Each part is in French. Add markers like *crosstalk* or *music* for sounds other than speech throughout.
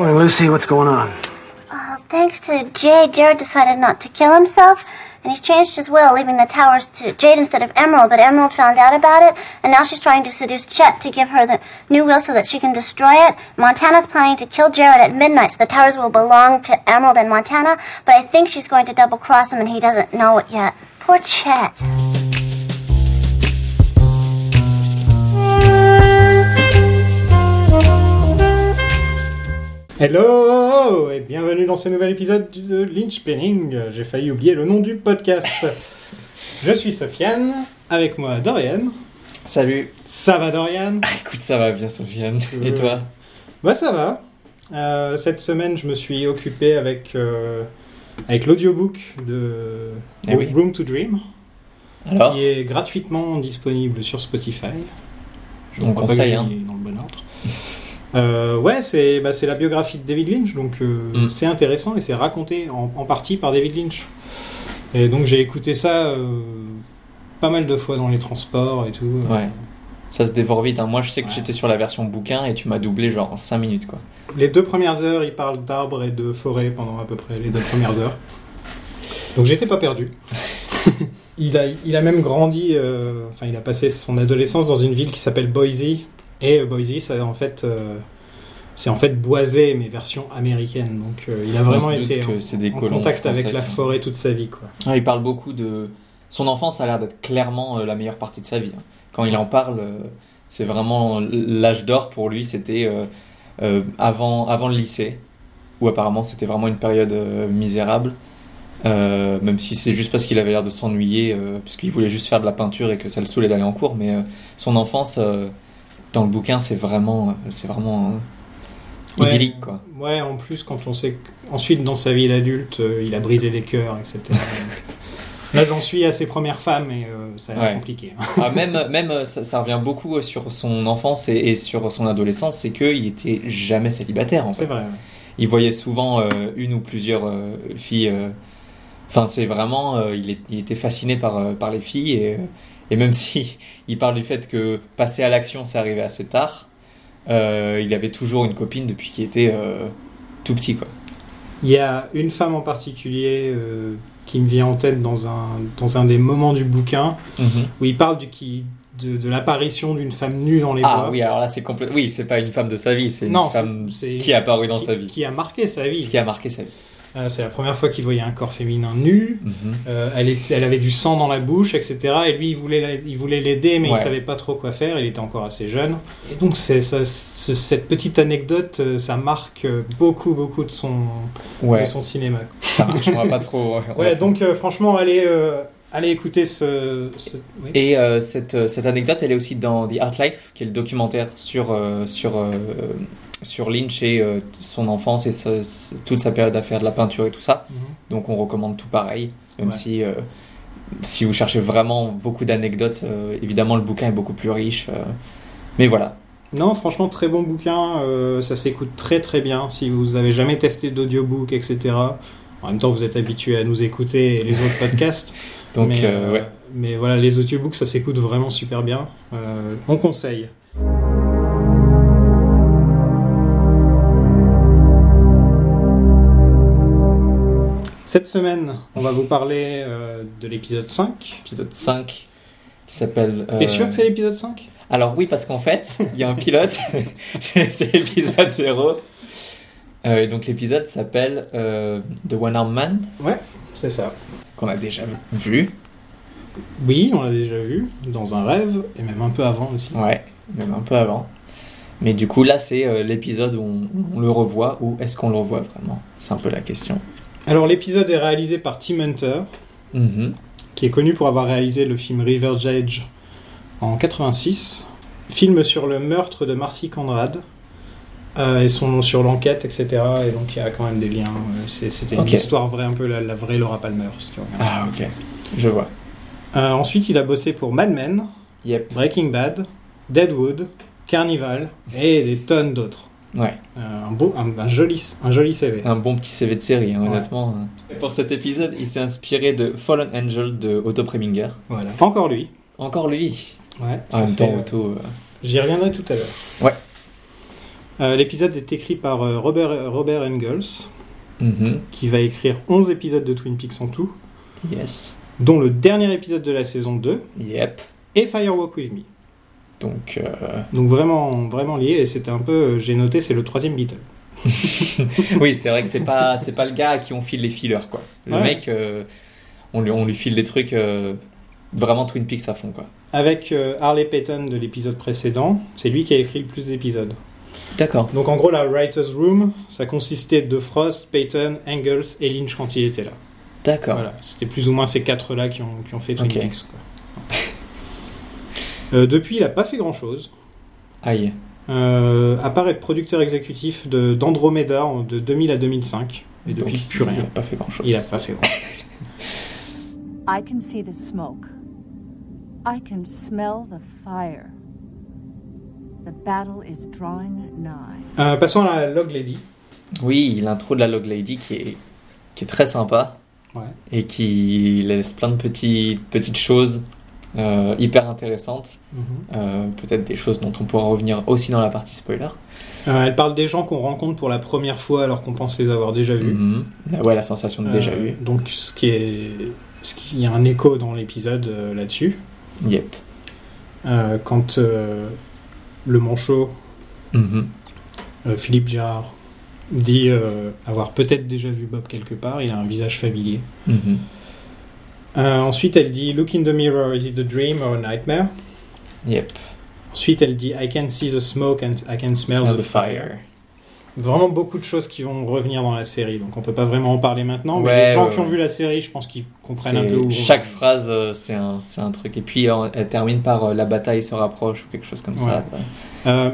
Morning, Lucy. What's going on? Uh, thanks to Jay, Jared decided not to kill himself, and he's changed his will, leaving the towers to Jade instead of Emerald. But Emerald found out about it, and now she's trying to seduce Chet to give her the new will so that she can destroy it. Montana's planning to kill Jared at midnight, so the towers will belong to Emerald and Montana. But I think she's going to double cross him, and he doesn't know it yet. Poor Chet. Hello et bienvenue dans ce nouvel épisode de Lynch Penning. J'ai failli oublier le nom du podcast. *laughs* Je suis Sofiane, avec moi Dorian. Salut. Ça va Dorian? Ah, écoute, ça va bien, Sofiane. Et toi? Bah ça va. Euh, cette semaine, je me suis occupé avec, euh, avec l'audiobook de Eh oui. Room to Dream, Alors? qui est gratuitement disponible sur Spotify. Je pas conseille, hein. dans le bon ordre. *laughs* Euh, ouais, c'est bah, la biographie de David Lynch, donc euh, Mm. c'est intéressant et c'est raconté en, en partie par David Lynch. Et donc j'ai écouté ça euh, pas mal de fois dans les transports et tout. Ouais. Ça se dévore vite. hein. Moi, je sais que Ouais. j'étais sur la version bouquin et tu m'as doublé genre en 5 minutes, quoi. Les deux premières heures, il parle d'arbres et de forêts pendant à peu près les deux premières heures. Donc j'étais pas perdu. *laughs* il, a, il a même grandi, enfin il a passé son adolescence dans une ville qui s'appelle Boise. Et euh, Boise, ça, en fait, euh, c'est en fait boisé, mais version américaine. Donc euh, il a vraiment été en, des contact avec la forêt toute sa vie. Quoi. Ah, il parle beaucoup de. Son enfance a l'air d'être clairement euh, la meilleure partie de sa vie. hein. Quand il en parle, euh, c'est vraiment l'âge d'or pour lui. C'était avant, avant le lycée, où apparemment c'était vraiment une période misérable. Euh, même si c'est juste parce qu'il avait l'air de s'ennuyer, euh, puisqu'il voulait juste faire de la peinture et que ça le saoulait d'aller en cours. Mais euh, son enfance, euh, dans le bouquin, c'est vraiment, c'est vraiment euh, Ouais. idyllique, quoi. Ouais, en plus, quand on sait qu'ensuite, dans sa vie d'adulte, euh, il a brisé des cœurs, etc. *laughs* Là, j'en suis à ses premières femmes et euh, ça a l'air Ouais. compliqué. hein. Ah, même, même euh, ça, ça revient beaucoup euh, sur son enfance et, et sur son adolescence, c'est qu'il était jamais célibataire en C'est vrai. Il voyait souvent une ou plusieurs filles. Enfin, c'est vraiment, il, est- il était fasciné par, par les filles et, et même *laughs* si il parle du fait que passer à l'action, c'est arrivé assez tard, euh, il avait toujours une copine depuis qu'il était euh, tout petit quoi. Il y a une femme en particulier euh, qui me vient en tête dans un, dans un des moments du bouquin où il parle du, qui, de, de l'apparition d'une femme nue dans les Ah bois. oui, alors là c'est complètement, oui, c'est pas une femme de sa vie, c'est une femme qui est apparue dans qui, sa vie, qui a marqué sa vie. qui a marqué sa vie. Euh, c'est la première fois qu'il voyait un corps féminin nu. Mhm. Euh, elle, était- elle avait du sang dans la bouche, etc. Et lui, il voulait, la- il voulait l'aider, mais il Ouais. savait pas trop quoi faire. Il était encore assez jeune. Et donc, c'est, cette petite anecdote, euh, ça marque euh, beaucoup, beaucoup de son, Ouais. de son cinéma. Ça marche, on va pas trop. Ouais, donc euh, franchement, allez, allez écouter ce. ce- oui. Et cette, cette anecdote, elle est aussi dans The Art Life, qui est le documentaire sur, sur, sur Lynch et euh, son enfance et toute sa période à faire de la peinture et tout ça. Mhm. Donc on recommande tout pareil, même Ouais. si, euh, si vous cherchez vraiment beaucoup d'anecdotes, euh, évidemment le bouquin est beaucoup plus riche. mais voilà. Non, franchement, très bon bouquin. ça s'écoute très très bien. Si vous avez jamais testé d'audiobook, etc. En même temps, vous êtes habitué à nous écouter et les autres podcasts. *laughs* Donc mais, ouais. mais voilà, les audiobooks, ça s'écoute vraiment super bien. On conseille. Cette semaine, on va vous parler euh, de l'épisode 5. Épisode 5 qui s'appelle... euh, T'es sûr que c'est l'épisode 5 Alors oui, parce qu'en fait, il y a un pilote, *laughs* c'est l'épisode 0. Euh, et donc l'épisode s'appelle The One Arm Man, Ouais, c'est ça. qu'on a déjà vu. Oui, on l'a déjà vu dans un rêve, et même un peu avant aussi. Ouais, même un peu avant. Mais du coup, là, c'est euh, l'épisode où on, on le revoit, ou est-ce qu'on le revoit vraiment? C'est un peu la question. Alors l'épisode est réalisé par Tim Hunter, Mhm. qui est connu pour avoir réalisé le film River Edge en 86, film sur le meurtre de Marcy Conrad euh, et son sur l'enquête, etc. Et donc il y a quand même des liens. euh, C'était une histoire vraie, un peu la, la vraie Laura Palmer. si tu regardes. Ah, ok. Je vois. Euh, ensuite, il a bossé pour Mad Men, Yep. Breaking Bad, Deadwood, Carnival et des tonnes d'autres. Ouais. Euh, un, beau, un, un joli, un joli CV. Un bon petit CV de série, hein, Ouais. honnêtement. Et Pour cet épisode, il s'est inspiré de Fallen Angel de Otto Preminger. Voilà. Encore lui. Encore lui. Ouais. En même fait, temps, euh, Otto. euh, J'y reviendrai tout à l'heure. Ouais. Euh, L'épisode est écrit par euh, Robert, Robert Engels, Mhm. qui va écrire 11 épisodes de Twin Peaks en tout, Yes. dont le dernier épisode de la saison 2 Yep. et Firewalk With Me. Donc, euh, Donc vraiment, vraiment lié, et c'était un peu, euh, j'ai noté, c'est le troisième Beatle. *laughs* oui, c'est vrai que c'est pas, c'est pas le gars à qui on file les fillers, quoi. Le Ouais. mec, euh, on, lui, on lui file des trucs euh, vraiment Twin Peaks à fond, quoi. Avec euh, Harley Payton de l'épisode précédent, c'est lui qui a écrit le plus d'épisodes. D'accord. Donc en gros, la Writer's Room, ça consistait de Frost, Payton, Engels et Lynch quand il était là. D'accord. Voilà, c'était plus ou moins ces quatre-là qui ont, qui ont fait Twin Ok. Peaks. quoi. *laughs* Euh, depuis, il n'a pas fait grand-chose, Aïe. euh, à part être producteur exécutif de- d'Andromeda en- de 2000 à 2005. Et depuis, Donc, plus Il rien. a pas fait grand chose. Il n'a pas fait grand *laughs* I can see the smoke. I can smell the fire. The battle is drawing nigh. Euh, passons à la Log Lady. Oui, l'intro de la Log Lady qui est, qui est très sympa Ouais. et qui laisse plein de petites, petites choses euh, hyper intéressantes. Euh, Peut-être des choses dont on pourra revenir aussi dans la partie spoiler. Euh, elle parle des gens qu'on rencontre pour la première fois alors qu'on pense les avoir déjà vus. Mhm. Ouais, la sensation de déjà vu. Donc, ce qui est, ce qui il y a un écho dans l'épisode là-dessus. Yep. Quand le manchot, Mhm. Philippe Girard, dit avoir peut-être déjà vu Bob quelque part, il a un visage familier. Euh, ensuite, elle dit Look in the mirror, is it a dream or a nightmare? Yep. Ensuite, elle dit I can see the smoke and I can smell, Smell the, fire. Vraiment beaucoup de choses qui vont revenir dans la série, donc on peut pas vraiment en parler maintenant. mais les gens ouais, qui ont vu la série, je pense qu'ils comprennent un peu où. Chaque phrase, euh, c'est un, truc. Et puis, euh, elle termine par la bataille se rapproche ou quelque chose comme ça.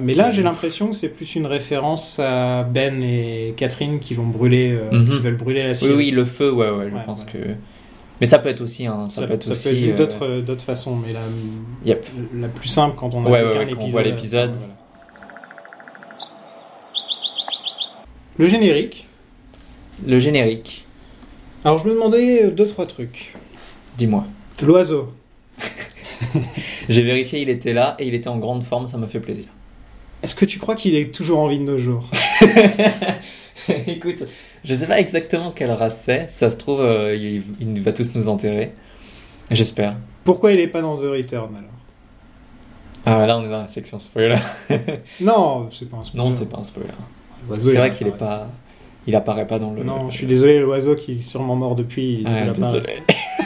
Mais là, j'ai l'impression que c'est plus une référence à Ben et Catherine qui vont brûler, Mhm. qui veulent brûler la Oui, cire. oui, le feu, ouais, ouais, je pense que. Mais ça peut être aussi un. Ça, Ça, peut être ça aussi. peut être vu euh, d'autres façons, mais la, Yep. la plus simple quand on a Ouais, ouais, qu'un ouais, quand on épisode. voit l'épisode. Voilà. Le générique. Le générique. Alors, je me demandais euh, deux, trois trucs. Dis-moi. L'oiseau. *laughs* J'ai vérifié, il était là et il était en grande forme, ça m'a fait plaisir. Est-ce que tu crois qu'il est toujours en vie de nos jours? *laughs* Écoute, je sais pas exactement quelle race c'est. Ça se trouve, euh, il, il va tous nous enterrer. J'espère. Pourquoi il est pas dans The Return alors Ah, là, on est dans la section spoiler. *laughs* Non, c'est pas un spoiler. Non, c'est pas un spoiler. C'est vrai qu'il est pas. Il apparaît pas dans le. Non, je suis désolé, l'oiseau qui est sûrement mort depuis. il Ouais, apparaît.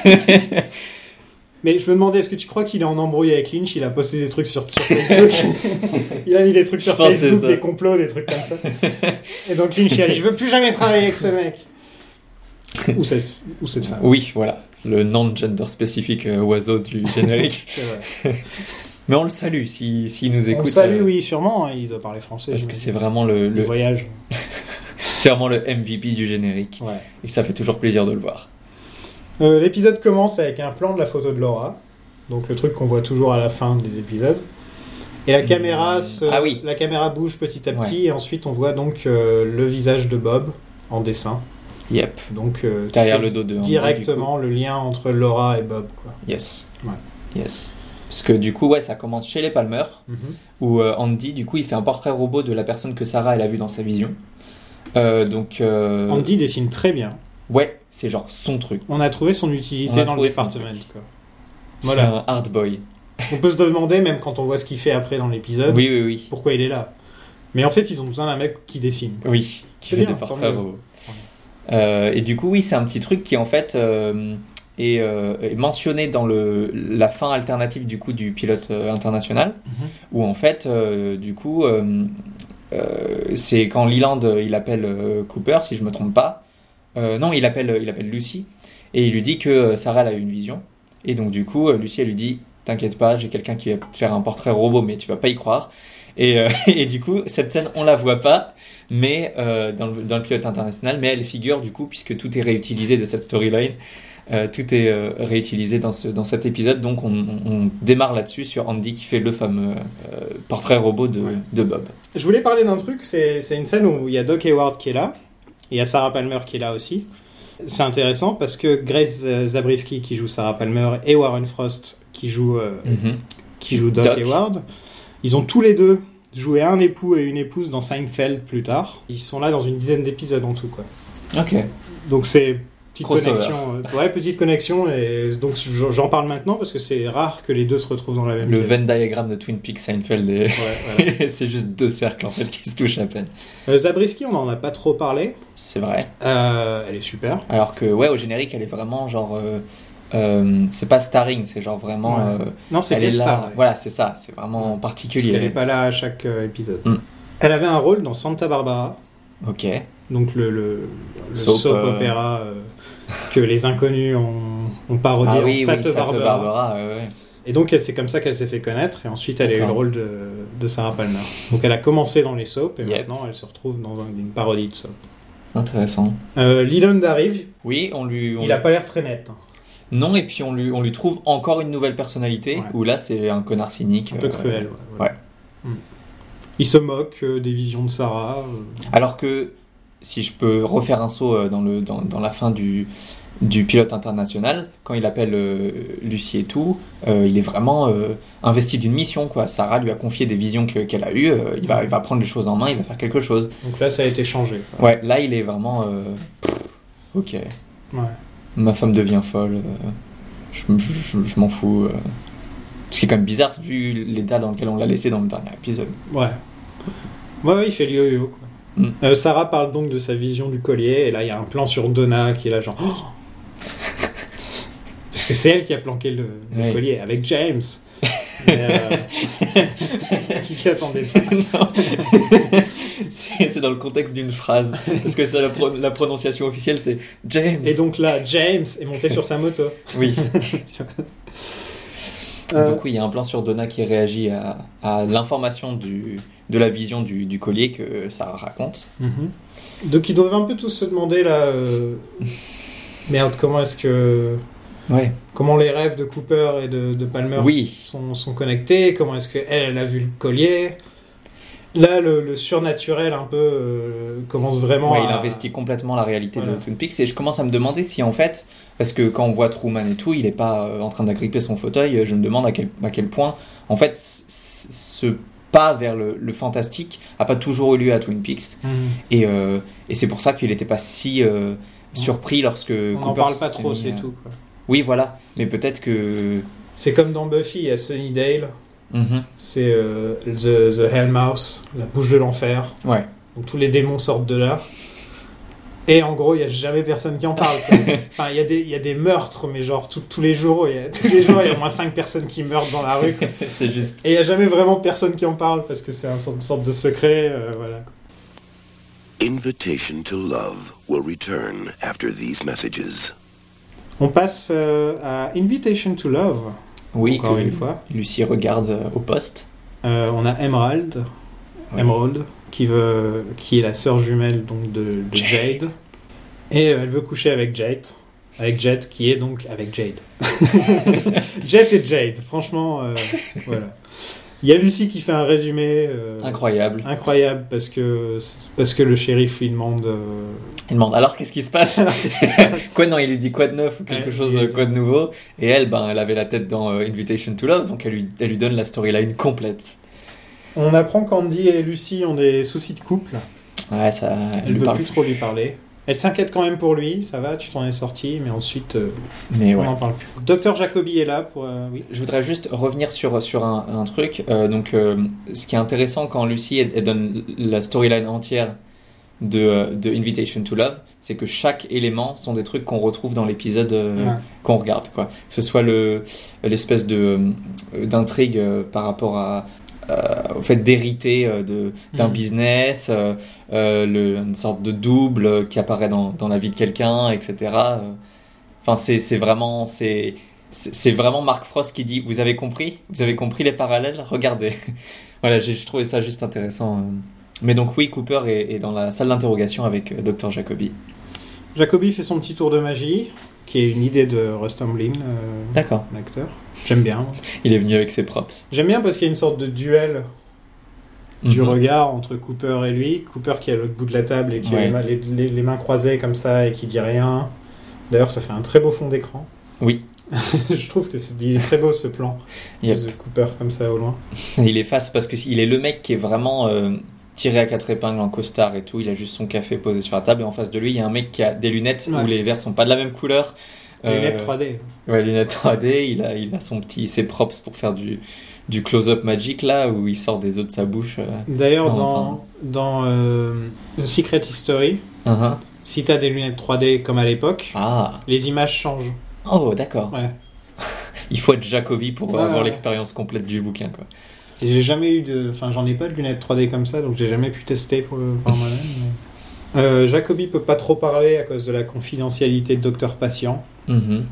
désolé. *laughs* Mais je me demandais, est-ce que tu crois qu'il est en embrouille avec Lynch? Il a posté des trucs sur, sur Facebook. *laughs* il a mis des trucs sur Je Facebook, des complots, des trucs comme ça. Et donc Lynch il a dit Je veux plus jamais travailler avec ce mec. ou, cette, ou cette femme. Oui, voilà. Le non-gender spécifique euh, oiseau du *laughs* générique. Vrai. *laughs* Mais on le salue s'il si, nous On écoute. le salue, euh, oui, sûrement. hein, il doit parler français. Parce que c'est vraiment le, le le- voyage. c'est vraiment le MVP du générique. Ouais. Et ça fait toujours plaisir de le voir. Euh, L'épisode commence avec un plan de la photo de Laura. Donc le truc qu'on voit toujours à la fin des épisodes. Et la Hmm. caméra, se- Ah oui. la caméra bouge petit à petit. Et ensuite, on voit donc euh, le visage de Bob en dessin. Yep. Donc euh, Derrière le dos de Andy, directement le lien entre Laura et Bob. Quoi. Yes. Ouais. Yes. Parce que du coup, ouais, ça commence chez les Palmer, où euh, Andy, du coup, il fait un portrait robot de la personne que Sarah, elle a vue dans sa vision. Euh, donc, Andy dessine très bien. Ouais, c'est genre son truc. On a trouvé son On utilité dans le département. quoi. C'est Voilà. un hard boy. On peut se demander, même quand on voit ce qu'il fait après dans l'épisode, Oui, oui, oui. pourquoi il est là. Mais en fait, ils ont besoin d'un mec qui dessine. Oui, qui fait bien, des portraits robots. Euh, et du coup, oui, c'est un petit truc qui en fait euh, est, euh, est mentionné dans le, la fin alternative du coup du pilote international, Mhm. où en fait, du coup, c'est quand Leland il appelle Cooper, si je me trompe pas. Euh, non, il appelle, il appelle Lucy et il lui dit que euh, Sarah elle a eu une vision. Et donc du coup, euh, Lucy elle lui dit T'inquiète pas, j'ai quelqu'un qui va te faire un portrait robot, mais tu vas pas y croire. Et, euh, *laughs* et du coup, cette scène, on la voit pas, mais euh, dans, le, dans le pilote international, mais elle figure du coup, puisque tout est réutilisé de cette storyline. Tout est réutilisé dans, ce, dans cet épisode, donc on, on- on démarre là-dessus sur Andy qui fait le fameux portrait robot de, Ouais. de Bob. Je voulais parler d'un truc, c'est c'est une scène où il y a Doc Hayward qui est là, et il y a Sarah Palmer qui est là aussi. C'est intéressant parce que Grace Zabriskie qui joue Sarah Palmer et Warren Frost qui joue, euh, Mhm. qui joue Doc, Doc. Hayward, ils ont tous les deux jouer un époux et une épouse dans Seinfeld plus tard. Ils sont là dans une dizaine d'épisodes en tout, quoi. Ok. Donc c'est petite Crossover. connexion. euh, ouais, petite connexion et donc j'en parle maintenant parce que c'est rare que les deux se retrouvent dans la même Le pièce. Venn diagramme de Twin Peaks Seinfeld, est- Ouais, voilà. *laughs* c'est juste deux cercles en fait qui se touchent à peine. Euh, Zabriskie, on en a pas trop parlé. C'est vrai. Euh, elle est super. Alors que, ouais, au générique, elle est vraiment genre. euh, c'est pas starring, c'est genre vraiment. Ouais. Non, c'est elle est guest là. star. ouais. Voilà, c'est ça, c'est vraiment Parce particulier. qu'elle n'est pas là à chaque épisode. Mm. Elle avait un rôle dans Santa Barbara, Ok. Donc le, le, le Soap, soap, euh, opéra euh, que les inconnus ont, ont parodié Ah en oui, oui, Santa Santa Barbara. Barbara, ouais. Et donc c'est comme ça qu'elle s'est fait connaître. Et ensuite elle a eu le rôle de, de Sarah Palmer. Donc elle a commencé dans les soaps et Yep. maintenant elle se retrouve dans un- une parodie de soap. Intéressant. Euh, Leland arrive. Oui, on lui. on Il lui- a pas l'air très net. hein. Non, et puis on lui, on lui trouve encore une nouvelle personnalité, Ouais. où là c'est un connard cynique. Un peu euh, cruel. ouais, ouais. Mm. Il se moque des visions de Sarah. Alors que, si je peux refaire un saut euh, dans, le, dans, dans la fin du, du pilote international, quand il appelle euh, Lucie et tout, euh, il est vraiment euh, investi d'une mission. Quoi. Sarah lui a confié des visions que- qu'elle a eues, il, va, il va prendre les choses en main, il va faire quelque chose. Donc là ça a été changé. quoi. Ouais, là il est vraiment... pff, ok, Ouais. ma femme devient folle, je, m- je- je- je m'en fous. Ce qui est quand même bizarre vu l'état dans lequel on l'a laissé dans le dernier épisode. Ouais. Ouais, ouais, il fait le yo-yo. quoi. Mm. Euh, Sarah parle donc de sa vision du collier, et là il y a un plan sur Donna qui est là genre. Oh Parce que c'est elle qui a planqué le, collier avec James. Euh, *laughs* tu t'y attendais pas. *laughs* C'est dans le contexte d'une phrase. Parce que c'est la, pro- la prononciation officielle, c'est James. Et donc là, James est monté sur sa moto. Oui. *laughs* Euh, Donc oui, il y a un plan sur Donna qui réagit à, à l'information du, de la vision du, du collier que Sarah raconte. mhm. Donc ils doivent un peu tous se demander là. euh, Merde, comment est-ce que. Ouais. Comment les rêves de Cooper et de, de Palmer Oui. sont, sont connectés Comment est-ce qu'elle, elle a vu le collier Là, le, le surnaturel un peu euh, commence vraiment Ouais, à... il investit complètement la réalité Voilà. de Twin Peaks et je commence à me demander si en fait, parce que quand on voit Truman et tout, il est pas euh, en train d'agripper son fauteuil, je me demande à quel, à quel point, en fait, ce pas vers le, le fantastique a pas toujours eu lieu à Twin Peaks Mhm. et, euh, et c'est pour ça qu'il n'était pas si euh, surpris lorsque On n'en parle pas trop, c'est à- tout. quoi. Oui, voilà, mais peut-être que. C'est comme dans Buffy, il y Mhm. c'est euh, the, the Hellmouth, la bouche de l'enfer. Ouais. Donc tous les démons sortent de là. Et en gros, il n'y a jamais personne qui en parle. quoi. *laughs* enfin, il y, a des- il y a des meurtres, mais genre tout- tous les jours, il y a, tous les jours, il y a au moins 5 personnes qui meurent dans la rue. *laughs* c'est juste. Et il n'y a jamais vraiment personne qui en parle parce que c'est une sorte, une sorte de secret. euh, voilà. Invitation to Love will return after these messages. On passe euh, à Invitation to Love, Oui, encore une fois. Lucie regarde euh, au poste. Euh, on a Emerald, Ouais. Emerald qui, veut, qui est la sœur jumelle donc, de, de Jade. Jade. Et euh, elle veut coucher avec Jade. Avec Jade, qui est donc avec Jade. *laughs* Jade et Jade, franchement, euh, voilà. Il y a Lucie qui fait un résumé euh, Incroyable. incroyable parce que, parce que le shérif lui demande. euh, Il demande alors qu'est-ce qui se passe qu'est-ce qui se passe *laughs* Quoi non, il lui dit quoi de neuf ou quelque Ouais, chose, euh, quoi de nouveau. Et elle, ben, elle avait la tête dans euh, Invitation to Love, donc elle lui, elle lui donne la storyline complète. On apprend qu'Andy et Lucie ont des soucis de couple. Ouais, ça. Elle Elle veut parle plus trop lui parler. Elle s'inquiète quand même pour lui, ça va, tu t'en es sorti, mais ensuite euh, Mais on ouais. n'en parle plus. Docteur Jacobi est là pour. euh, oui. Je voudrais juste revenir sur, sur un, un truc. Euh, donc, euh, ce qui est intéressant quand Lucie elle, elle donne la storyline entière de, de Invitation to Love, c'est que chaque élément sont des trucs qu'on retrouve dans l'épisode euh, Ouais. qu'on regarde. Quoi. Que ce soit le- l'espèce de, euh, d'intrigue euh, par rapport à, au fait d'hériter euh, de, d'un Mhm. business, euh, euh, le- une sorte de double euh, qui apparaît dans, dans la vie de quelqu'un, etc. Euh, Enfin, c'est, c'est vraiment... C'est, vraiment Mark Frost qui dit Vous avez compris? Vous avez compris les parallèles? Regardez. *laughs* voilà, j'ai j'ai trouvé ça juste intéressant. euh. Mais donc, oui, Cooper est, est dans la salle d'interrogation avec euh, Dr. Jacobi. Jacobi fait son petit tour de magie, qui est une idée de Russ Tamblyn, euh, D'accord. l'acteur. J'aime bien. Il est venu avec ses props. J'aime bien parce qu'il y a une sorte de duel du Mhm. regard entre Cooper et lui. Cooper qui est à l'autre bout de la table et qui a Ouais. les, mains- les- les- les mains croisées comme ça et qui dit rien. D'ailleurs, ça fait un très beau fond d'écran. Oui. *laughs* je trouve que c'est est très beau ce plan Yep. de Cooper comme ça au loin. *laughs* Il est face parce qu'il est le mec qui est vraiment euh, tiré à quatre épingles en costard et tout. Il a juste son café posé sur la table et en face de lui, il y a un mec qui a des lunettes Ouais. où les verres sont pas de la même couleur. Euh, lunettes 3D. Ouais, lunettes 3D. Il a, il a son petit, ses props pour faire du, du close-up magique là où il sort des os de sa bouche. euh. D'ailleurs, dans, enfin. dans euh, Secret History, Uh-huh. si t'as des lunettes 3D comme à l'époque, Ah. les images changent. Oh, d'accord. Ouais. *laughs* Il faut être Jacobi pour Ouais, avoir ouais. l'expérience complète du bouquin quoi. J'ai jamais eu de. Enfin, j'en ai pas de lunettes 3D comme ça, donc j'ai jamais pu tester pour, moi-même. mais- Euh, Jacobi peut pas trop parler à cause de la confidentialité de docteur-patient, Mhm.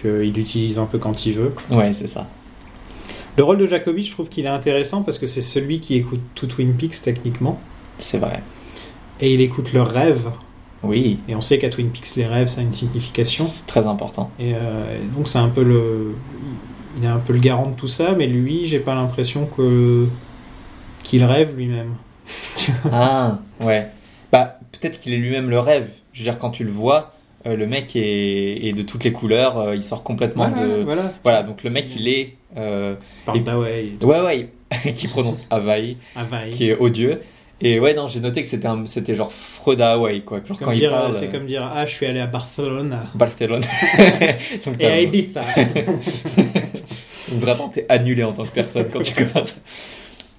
qu'il utilise un peu quand il veut. Ouais, c'est ça. Le rôle de Jacobi, je trouve qu'il est intéressant parce que c'est celui qui écoute tout Twin Peaks techniquement, C'est vrai. et il écoute leurs rêves. Oui. Et on sait qu'à Twin Peaks, les rêves, ça a une signification. C'est très important. Et euh, donc c'est un peu le, il est un peu le garant de tout ça, mais lui, j'ai pas l'impression que qu'il rêve lui-même. *laughs* Ah, ouais. Bah, peut-être qu'il est lui-même le rêve. Je veux dire, quand tu le vois, euh, le mec est, est de toutes les couleurs, euh, il sort complètement de. voilà. Voilà, donc le mec, il est. euh, Parle Et- Ouais, ouais, *laughs* qui prononce Hawaï, Hawaï. qui est odieux. Et ouais, non, j'ai noté que c'était un- c'était genre Freud à Hawaï, quoi. Genre Comme quand il dire, parle. c'est euh, comme dire ah je suis allé à Barcelone Barcelone. *laughs* Donc, et à Ibiza. *laughs* Donc Vraiment, t'es annulé en tant que personne quand tu commences.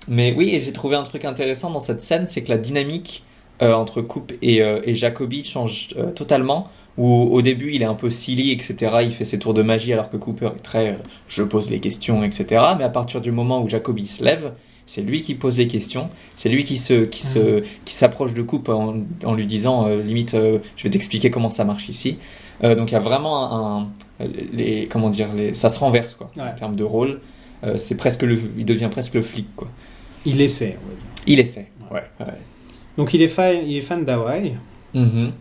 Mais oui, et j'ai trouvé un truc intéressant dans cette scène, c'est que la dynamique euh, entre Coupe et, euh, et Jacobi change euh, totalement. Où au début, il est un peu silly, etc. Il fait ses tours de magie alors que Cooper est très euh, je pose les questions, etc. Mais à partir du moment où Jacobi se lève, c'est lui qui pose les questions, c'est lui qui se qui se qui s'approche de Coupe en, en lui disant euh, limite euh, je vais t'expliquer comment ça marche ici. Euh, donc il y a vraiment un, un- les comment dire les ça se renverse quoi Ouais. en termes de rôle. Euh, c'est presque le il devient presque le flic quoi. Il essaie. dire. Il essaie. Ouais. ouais. Donc il est fan, il est fan d'Hawaï. Mhm.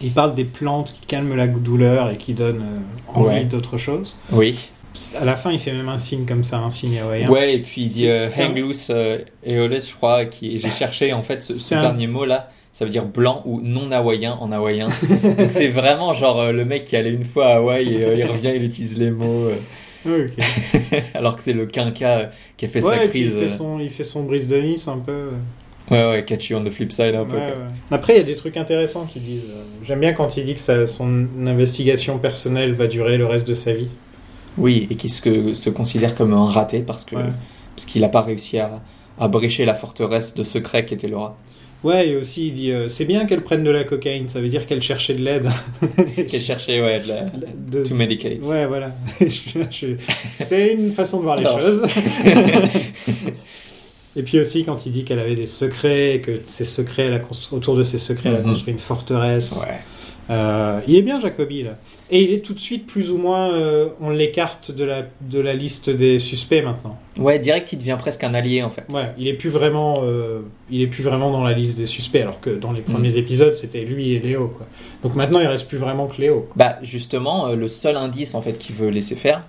Il parle des plantes qui calment la douleur et qui donnent euh, envie Ouais. d'autre chose. Oui. À la fin, il fait même un signe comme ça, un signe hawaïen. Ouais, et puis il dit euh, hang loose euh, eoles, je crois, qui j'ai cherché en fait ce, *laughs* ce C'est un- dernier mot là, ça veut dire blanc ou non hawaïen en hawaïen. *laughs* Donc c'est vraiment genre euh, le mec qui allait une fois à Hawaï et il revient, il utilise les mots, ok. *laughs* alors que c'est le quinca qui a fait Ouais, sa puis il crise. fait son, il fait son brise de Nice un peu. Ouais, ouais, catch you on the flip side un peu. Ouais, quoi. ouais. Après, il y a des trucs intéressants qu'ils disent. Euh, J'aime bien quand il dit que sa- son investigation personnelle va durer le reste de sa vie. Oui, et qui se, se considère comme un raté parce que Ouais. parce qu'il n'a pas réussi à, à brécher la forteresse de secret qui était Laura. Ouais, et aussi il dit euh, c'est bien qu'elle prenne de la cocaïne, ça veut dire qu'elle cherchait de l'aide. *laughs* Qu'elle cherchait ouais, de la, De- to medicate. Ouais, voilà. *laughs* C'est une façon de voir les Alors. choses. *laughs* Et puis aussi quand il dit qu'elle avait des secrets, que ses secrets, elle a construit, autour de ses secrets, elle a Mhm. construit une forteresse. Ouais. Euh, il est bien Jacobi là. Et il est tout de suite plus ou moins, euh, on l'écarte de la, de la liste des suspects maintenant. Ouais, direct, il devient presque un allié en fait. Ouais, il est plus vraiment, euh, il est plus vraiment dans la liste des suspects, alors que dans les Mm. premiers épisodes c'était lui et Léo quoi. Donc maintenant il reste plus vraiment que Léo. quoi. Bah justement, le seul indice en fait qu'il veut laisser faire,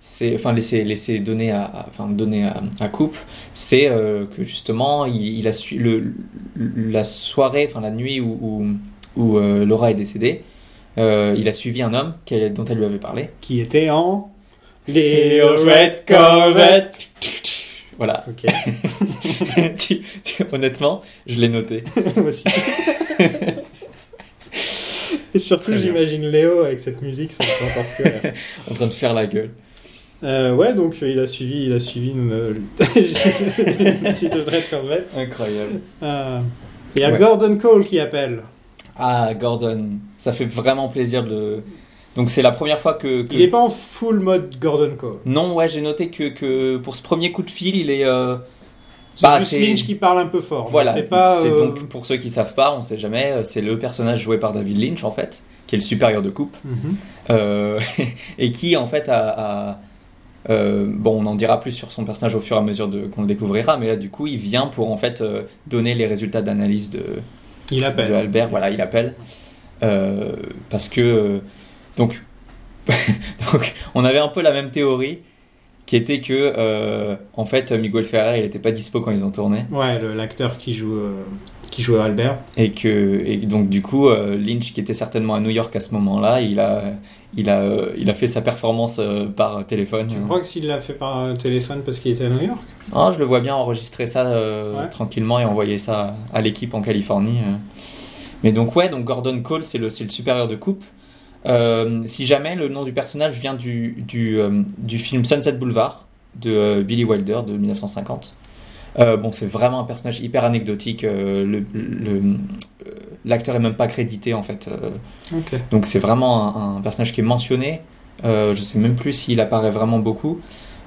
c'est enfin laisser laisser donner à enfin donner à, à Coupe, c'est euh, que justement il, il a su le la soirée, enfin la nuit où où, où, euh, Laura est décédée, euh, il a suivi un homme dont elle lui avait parlé. Qui était en Léo Red Corvette. Voilà. Ok. *laughs* Tu- tu- honnêtement, je l'ai noté. *laughs* Moi aussi. Et surtout, j'imagine Léo avec cette musique, ça me fait encore plus. *laughs* En train de faire la gueule. Euh, ouais, donc euh, il a suivi, il a suivi une, *laughs* une petite Red Corvette. Incroyable. Euh, Il y a Ouais. Gordon Cole qui appelle. Ah, Gordon, ça fait vraiment plaisir de. Donc c'est la première fois que. que- Il est pas en full mode Gordon Cole. Non, ouais, j'ai noté que, que pour ce premier coup de fil, il est. euh, C'est Bah, juste Lynch qui parle un peu fort. Voilà. C'est euh, donc pour ceux qui savent pas, on sait jamais. euh, C'est le personnage joué par David Lynch en fait, qui est le supérieur de coupe, mhm. euh, *laughs* et qui en fait a. a- euh, bon, on en dira plus sur son personnage au fur et à mesure qu'on le découvrira, mais là du coup, il vient pour en fait euh, donner les résultats d'analyse de, Il de appelle. Albert, voilà, il appelle. Euh, parce que. donc, *laughs* donc, on avait un peu la même théorie, qui était que, en fait, Miguel Ferrer, il n'était pas dispo quand ils ont tourné. Ouais, l'acteur qui joue. qui jouait Albert. Et que et donc du coup euh, Lynch qui était certainement à New York à ce moment-là, il a il a euh, il a fait sa performance euh, par téléphone. Tu crois que s'il l'a fait par euh, téléphone parce qu'il était à New York? Ah, je le vois bien enregistrer ça euh, Ouais. tranquillement et envoyer ça à l'équipe en Californie. Mais donc ouais, donc Gordon Cole c'est le le supérieur de coupe. Euh, si jamais le nom du personnage vient du du, euh, du film Sunset Boulevard de Billy Wilder de 1950. Euh, bon, c'est vraiment un personnage hyper anecdotique. euh, le- le- euh, L'acteur est même pas crédité en fait. donc c'est vraiment un, un personnage qui est mentionné. Je sais même plus s'il apparaît vraiment beaucoup.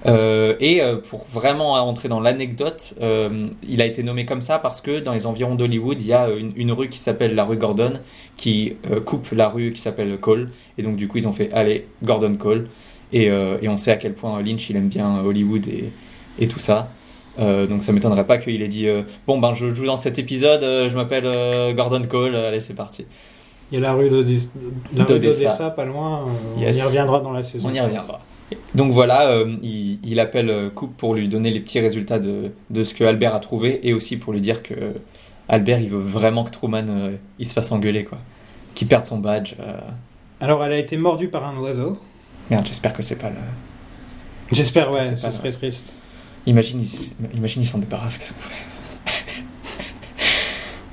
Euh, et euh, pour vraiment entrer dans l'anecdote, euh, il a été nommé comme ça parce que dans les environs d'Hollywood, il y a une, une rue qui s'appelle la rue Gordon qui coupe la rue qui s'appelle Cole. Et donc du coup, ils ont fait allez Gordon Cole. Et, et on sait à quel point Lynch il aime bien Hollywood et, et tout ça. Euh, donc ça m'étonnerait pas qu'il ait dit euh, bon ben je joue dans cet épisode, euh, je m'appelle Gordon Cole, allez c'est parti. Il y a la rue d'Odessa, pas loin. Yes. On y reviendra dans la saison. On y reviendra. Donc voilà, il, il appelle Coupe pour lui donner les petits résultats de, de ce que Albert a trouvé et aussi pour lui dire que Albert il veut vraiment que Truman il se fasse engueuler quoi, qu'il perde son badge. Alors, elle a été mordue par un oiseau. Merde, j'espère que c'est pas le. J'espère, ouais, ce serait triste. Imagine il, s- imagine il s'en débarrasse, qu'est-ce qu'on fait *laughs*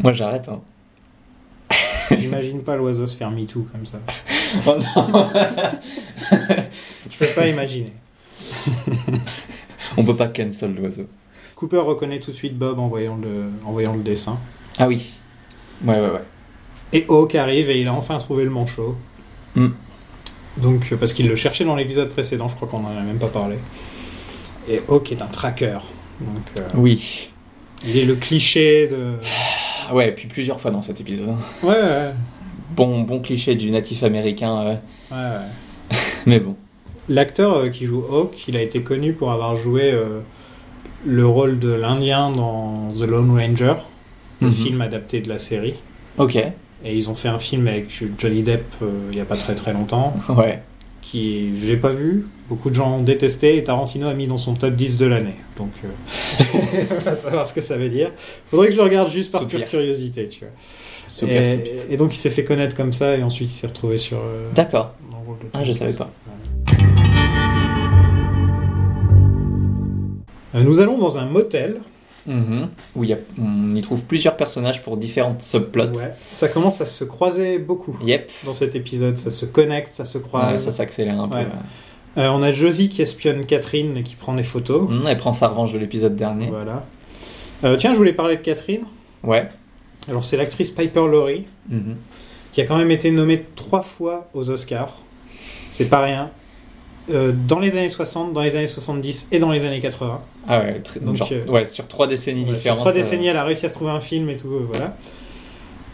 Moi j'arrête. Hein. *laughs* J'imagine pas l'oiseau se faire MeToo comme ça. *laughs* Oh non. Je peux pas imaginer. On peut pas cancel l'oiseau. Cooper reconnaît tout de suite Bob en voyant le, en voyant le dessin. Ah oui. Ouais ouais ouais. Et Hawk arrive et il a enfin trouvé le manchot. Mm. Donc, euh, parce qu'il le cherchait dans l'épisode précédent, je crois qu'on en a même pas parlé. Et Hawk est un tracker. Donc, euh, Oui. il est le cliché de. Ah ouais, puis plusieurs fois dans cet épisode. hein. Ouais, ouais, Bon, bon cliché du natif américain, euh, ouais. ouais. *laughs* mais bon. L'acteur euh, qui joue Hawk, il a été connu pour avoir joué euh, le rôle de l'Indien dans The Lone Ranger, le Mhm. film adapté de la série. Ok. Et ils ont fait un film avec Johnny Depp il n'y a pas très très longtemps, *laughs* Ouais. Qui j'ai pas vu, beaucoup de gens ont détesté, et Tarantino a mis dans son top 10 de l'année. Donc, euh, *laughs* on va savoir ce que ça veut dire. Faudrait que je le regarde juste par Soupir. pure curiosité, tu vois. Soupir, et, soupir. et donc il s'est fait connaître comme ça, et ensuite il s'est retrouvé sur. euh, D'accord. Ah, je savais pas. Euh, Nous allons dans un motel. Mhm. Où y a, on y trouve plusieurs personnages pour différentes subplots. Ouais. Ça commence à se croiser beaucoup Yep. dans cet épisode. Ça se connecte, ça se Ouais, croise. ça s'accélère un Ouais. peu. Euh, on a Josie qui espionne Catherine et qui prend des photos. Mhm, Elle prend sa revanche de l'épisode dernier. Voilà. Euh, tiens, je voulais parler de Catherine. Ouais. Alors, c'est l'actrice Piper Laurie Mhm. qui a quand même été nommée trois fois aux Oscars. C'est pas rien. Euh, dans les années 60, dans les années 70 et dans les années 80. Ah ouais, très- Donc, genre, euh, ouais, sur trois décennies Ouais, sur différentes. trois euh, décennies, elle a réussi à se trouver un film et tout, voilà.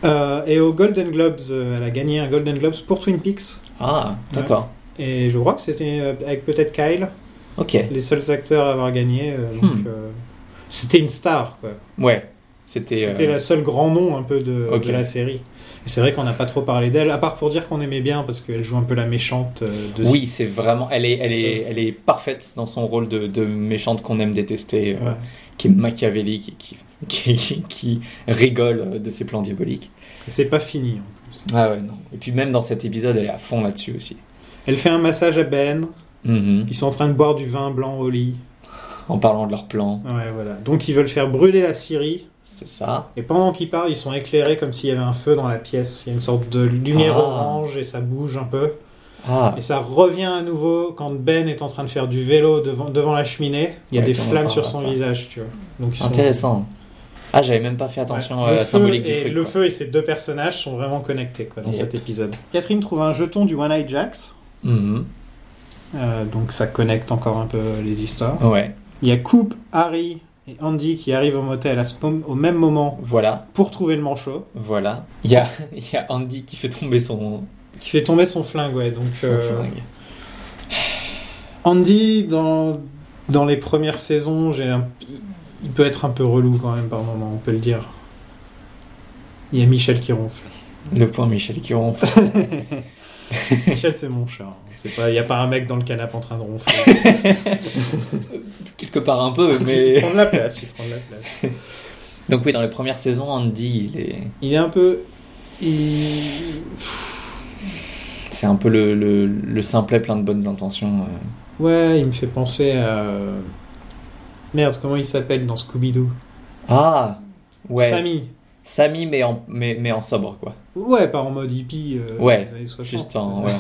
Euh, et aux Golden Globes, elle a gagné un Golden Globes pour Twin Peaks. Ah, d'accord. Et je crois que c'était avec peut-être Kyle, Ok. les seuls acteurs à avoir gagné. donc, Hmm. c'était une star, quoi. Ouais. C'était. C'était euh, le seul grand nom un peu de la série. Et c'est vrai qu'on n'a pas trop parlé d'elle, à part pour dire qu'on aimait bien parce qu'elle joue un peu la méchante euh, de Oui, c'est vraiment. Elle est, elle est, elle est parfaite dans son rôle de, de méchante qu'on aime détester, euh, qui est machiavélique et qui, qui, qui- rigole de ses plans diaboliques. C'est pas fini. en plus. Ah ouais, non. Et puis même dans cet épisode, elle est à fond là-dessus aussi. Elle fait un massage à Ben. Mhm. Ils sont en train de boire du vin blanc au lit. En parlant de leur plan, Ouais, voilà. Donc ils veulent faire brûler la Syrie. C'est ça. Et pendant qu'ils parlent, ils sont éclairés comme s'il y avait un feu dans la pièce. Il y a une sorte de lumière Ah. orange et ça bouge un peu. Ah, Et ça revient à nouveau quand Ben est en train de faire du vélo devant, devant la cheminée. Il y a Ouais, des flammes sur son ça. visage, tu vois. Donc ils sont... intéressant. Ah, j'avais même pas fait attention Ouais. à Le symbolique et du truc. Le quoi. feu et ces deux personnages sont vraiment connectés quoi, dans Yep. cet épisode. Catherine trouve un jeton du One Eye Jacks. Mhm. Euh, donc ça connecte encore un peu les histoires. Ouais, Il y a Coop, Harry et Andy qui arrivent au motel à ce au même moment voilà, pour trouver le manchot. voilà. Il y a, *laughs* il y a Andy qui fait tomber son, Qui fait tomber son flingue, ouais. Donc, son euh, flingue. Andy, dans, dans les premières saisons, j'ai un- il peut être un peu relou quand même par moment, on peut le dire. Il y a Michel qui ronfle. Le point Michel qui ronfle. *laughs* Michel, c'est mon chat. hein. C'est pas, il y a pas un mec dans le canapé en train de ronfler. *laughs* Quelque part un peu, Il mais. *laughs* prend de la place, il prend de la place. Donc oui, dans les premières saisons, Andy, il est, Il est un peu. il- c'est un peu le, le, le simplet plein de bonnes intentions. euh. Ouais, il me fait penser à. Merde, comment il s'appelle dans Scooby-Doo? Ah, ouais. Sammy. Sammy, mais en, mais, mais en sobre, quoi. Ouais, pas en mode hippie euh, Ouais, des années 60. Juste en, ouais.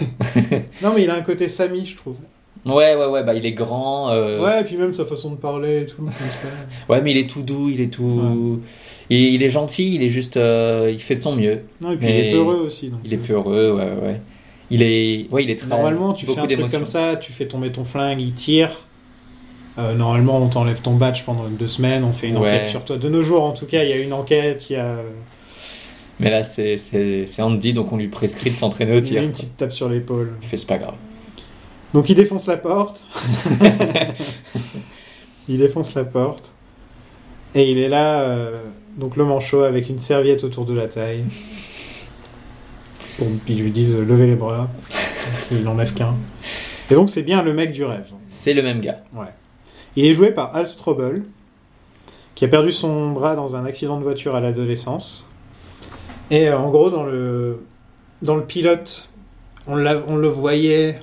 *laughs* non, mais il a un côté Sammy, je trouve. ouais, ouais, ouais, bah il est grand. euh, Ouais, et puis même sa façon de parler et tout, comme ça. Ouais, mais il est tout doux, il est tout. Il, il est gentil, il est juste. euh, il fait de son mieux. Non, et puis Mais il est peureux aussi. donc Il est peureux, ouais, ouais. Il est. Ouais, il est très. Normalement, tu fais un truc comme ça, tu fais tomber ton flingue, il tire. Euh, normalement, on t'enlève ton badge pendant deux semaines, on fait une Ouais. enquête sur toi. De nos jours, en tout cas, il y a une enquête, il y a, Mais là, c'est Andy, donc on lui prescrit de s'entraîner au il tir. une quoi. petite tape sur l'épaule. Il fait, c'est pas grave. Donc il défonce la porte. *laughs* *laughs* il défonce la porte. Et il est là, euh, donc le manchot, avec une serviette autour de la taille. Pour qu'ils lui disent euh, levez les bras. Donc, *laughs* il n'enlève qu'un. Et donc c'est bien le mec du rêve. C'est le même gars. Ouais. Il est joué par Al Strobel, qui a perdu son bras dans un accident de voiture à l'adolescence. Et euh, en gros, dans le, dans le pilote, on, le voyait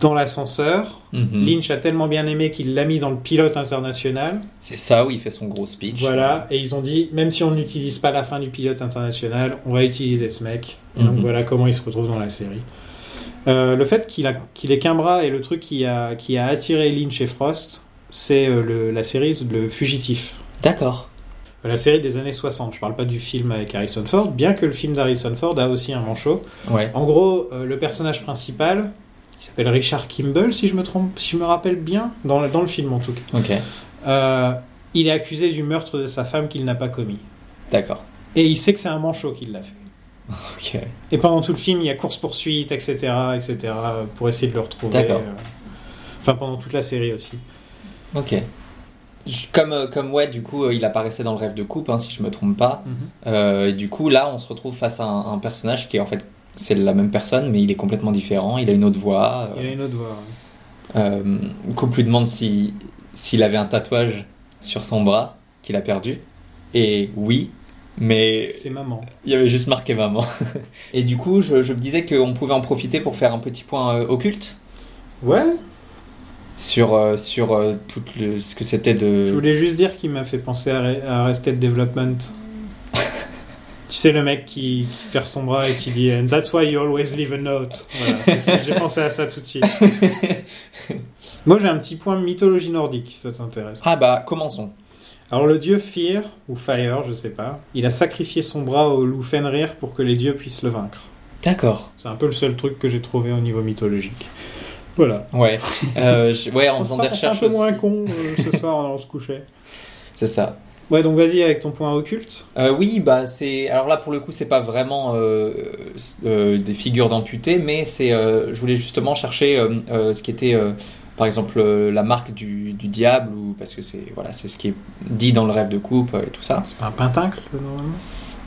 dans l'ascenseur. Mhm. Lynch a tellement bien aimé qu'il l'a mis dans le pilote international. C'est ça où il fait son gros speech. Voilà, et ils ont dit, même si on n'utilise pas la fin du pilote international, on va utiliser ce mec. Et donc Mhm. voilà comment il se retrouve dans la série. Euh, le fait qu'il qu'il ait qu'un bras et le truc qui a, qui a attiré Lynch et Frost, c'est euh, la série Le Fugitif. D'accord. La série des années 60. Je parle pas du film avec Harrison Ford, bien que le film d'Harrison Ford a aussi un manchot. Ouais. En gros, euh, le personnage principal, qui s'appelle Richard Kimball, si je me trompe, si je me rappelle bien, dans le, dans le film en tout cas, Ok. euh, il est accusé du meurtre de sa femme qu'il n'a pas commis. D'accord. Et il sait que c'est un manchot qui l'a fait. *laughs* Ok. Et pendant tout le film, il y a course-poursuite, etc., etc., pour essayer de le retrouver. D'accord. euh, Enfin, pendant toute la série aussi. Ok. Comme, euh, comme ouais, du coup, euh, il apparaissait dans le rêve de coupe, hein, si je me trompe pas. Euh, et du coup, là, on se retrouve face à un, un personnage qui est en fait, c'est la même personne, mais il est complètement différent. Il a une autre voix. Il a une autre voix. Euh, Coupe lui demande si s'il avait un tatouage sur son bras qu'il a perdu. Et oui, mais C'est maman. il y avait juste marqué maman. *laughs* Et du coup, je, je me disais qu'on pouvait en profiter pour faire un petit point euh, occulte Ouais, sur, euh, sur euh, tout le, ce que c'était de. je voulais juste dire qu'il m'a fait penser à, Re- à Arrested Development. *laughs* tu sais, le mec qui, qui perd son bras et qui dit And that's why you always leave a note. Voilà, j'ai *laughs* pensé à ça tout de suite. Moi, j'ai un petit point mythologie nordique, si ça t'intéresse. Ah bah, commençons. Alors le dieu Fear, ou Fire, je sais pas, il a sacrifié son bras au loup Fenrir pour que les dieux puissent le vaincre. D'accord. C'est un peu le seul truc que j'ai trouvé au niveau mythologique. Voilà. Ouais. Euh, je- ouais, en On faisant des un recherches peu aussi. moins con euh, ce soir *laughs* en allant se coucher. C'est ça. Ouais, donc vas-y avec ton point occulte. Euh, oui, bah c'est. Alors là, pour le coup, c'est pas vraiment euh, euh, des figures d'amputés, mais c'est. je voulais justement chercher ce qui était, par exemple, euh, la marque du, du diable, ou parce que c'est voilà, c'est ce qui est dit dans le rêve de coupe euh, et tout ça. C'est pas un pentacle, normalement?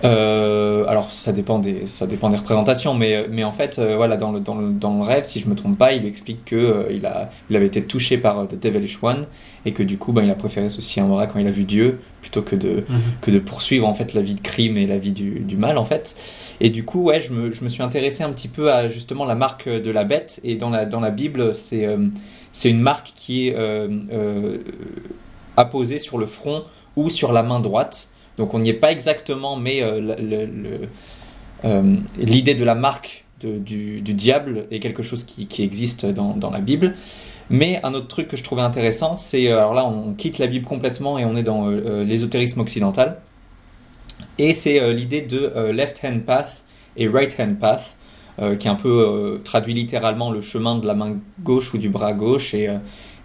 Euh, alors ça dépend des ça dépend des représentations, mais mais en fait, euh, voilà, dans le, dans le dans le rêve, si je me trompe pas, il explique que euh, il a il avait été touché par The Devilish One et que du coup, ben, il a préféré se scier un quand il a vu Dieu plutôt que de que de poursuivre en fait la vie de crime et la vie du, du mal en fait. Et du coup, ouais, je me, je me suis intéressé un petit peu à justement la marque de la bête. Et dans la, dans la Bible, c'est euh, c'est une marque qui est euh, euh, apposée sur le front ou sur la main droite. Donc on n'y est pas exactement, mais l'idée de la marque de- du, du diable est quelque chose qui, qui existe dans, dans la Bible. Mais un autre truc que je trouvais intéressant, c'est euh, alors là on quitte la Bible complètement et on est dans euh, euh, l'ésotérisme occidental. Et c'est euh, l'idée de left hand path et right hand path, qui est un peu traduit littéralement le chemin de la main gauche ou du bras gauche et,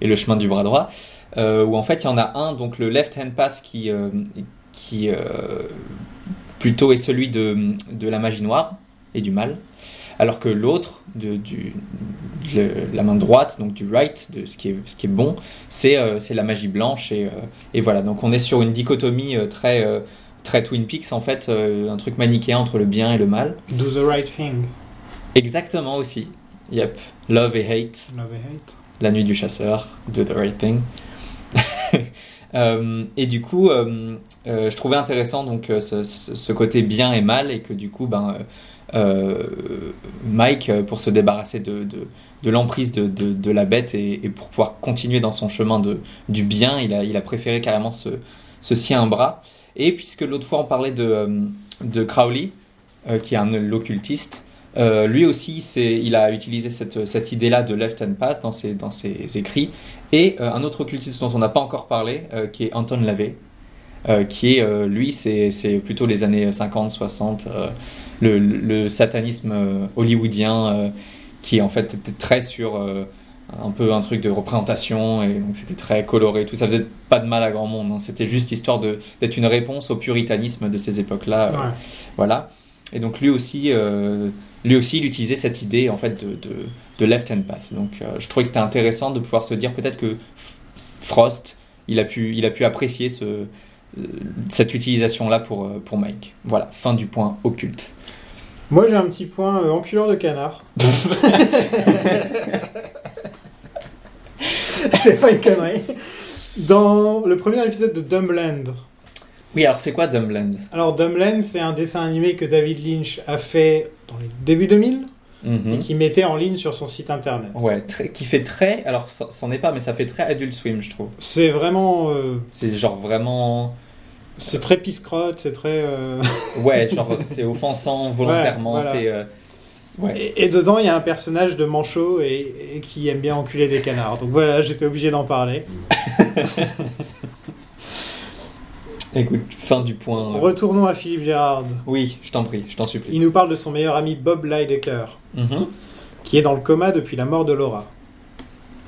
le chemin du bras droit. Où en fait il y en a un, donc le left hand path qui, qui plutôt est celui de, de la magie noire et du mal, alors que l'autre, de, du, la main droite, donc du right, de ce qui est, ce qui est bon, c'est euh, la magie blanche. Et, euh, et voilà, donc on est sur une dichotomie euh, très, très Twin Peaks, en fait, un truc manichéen entre le bien et le mal. Do the right thing. Exactement aussi. Yep. Love et hate. Love and hate. La nuit du chasseur, Do the Right Thing. *laughs* Euh, et du coup, euh, euh, je trouvais intéressant donc ce, côté bien et mal et que du coup, ben, Mike, euh, pour se débarrasser de, de, l'emprise de, de, la bête et, pour pouvoir continuer dans son chemin de, du bien, il a, il a préféré carrément se, se scier un bras. Et puisque l'autre fois on parlait de, euh, de Crowley, euh, qui est un l'occultiste, euh, lui aussi, il a utilisé cette, cette idée-là de left hand path dans ses, dans ses écrits. Et euh, un autre occultiste dont on n'a pas encore parlé, euh, qui est Anton LaVey, euh, qui est, euh, lui, c'est, plutôt les années 50, 60, euh, le, le satanisme euh, hollywoodien, euh, qui en fait était très sur euh, un peu un truc de représentation, et donc c'était très coloré, tout ça faisait pas de mal à grand monde, hein. c'était juste histoire de, d'être une réponse au puritanisme de ces époques-là. euh, Ouais. voilà. Et donc lui aussi, euh, lui aussi, il utilisait cette idée en fait de, de, de left hand path. Donc euh, je trouvais que c'était intéressant de pouvoir se dire peut-être que Frost, il a pu, il a pu apprécier ce, cette utilisation-là pour, euh, pour Mike. Voilà, fin du point occulte. Moi, j'ai un petit point euh, enculeur de canard. *laughs* c'est pas une connerie. Dans le premier épisode de Dumbland. Oui, alors c'est quoi Dumbland? Alors, Dumbland, c'est un dessin animé que David Lynch a fait dans les débuts 2000 et Mhm. qui mettait en ligne sur son site internet. Ouais, très- qui fait très. Alors, c'en est pas, mais ça fait très Adult Swim, je trouve. C'est vraiment. euh, C'est genre vraiment. C'est très piscrotte, c'est très. euh, Ouais, *laughs* genre c'est offensant volontairement. voilà. C'est. euh, Ouais. Et, et dedans, il y a un personnage de manchot et, et qui aime bien enculer des canards. Donc voilà, j'étais obligé d'en parler. *laughs* Écoute, fin du point. euh, Retournons à Philippe Gérard. Oui, je t'en prie, je t'en supplie. Il nous parle de son meilleur ami Bob Lydecker, Mhm. qui est dans le coma depuis la mort de Laura.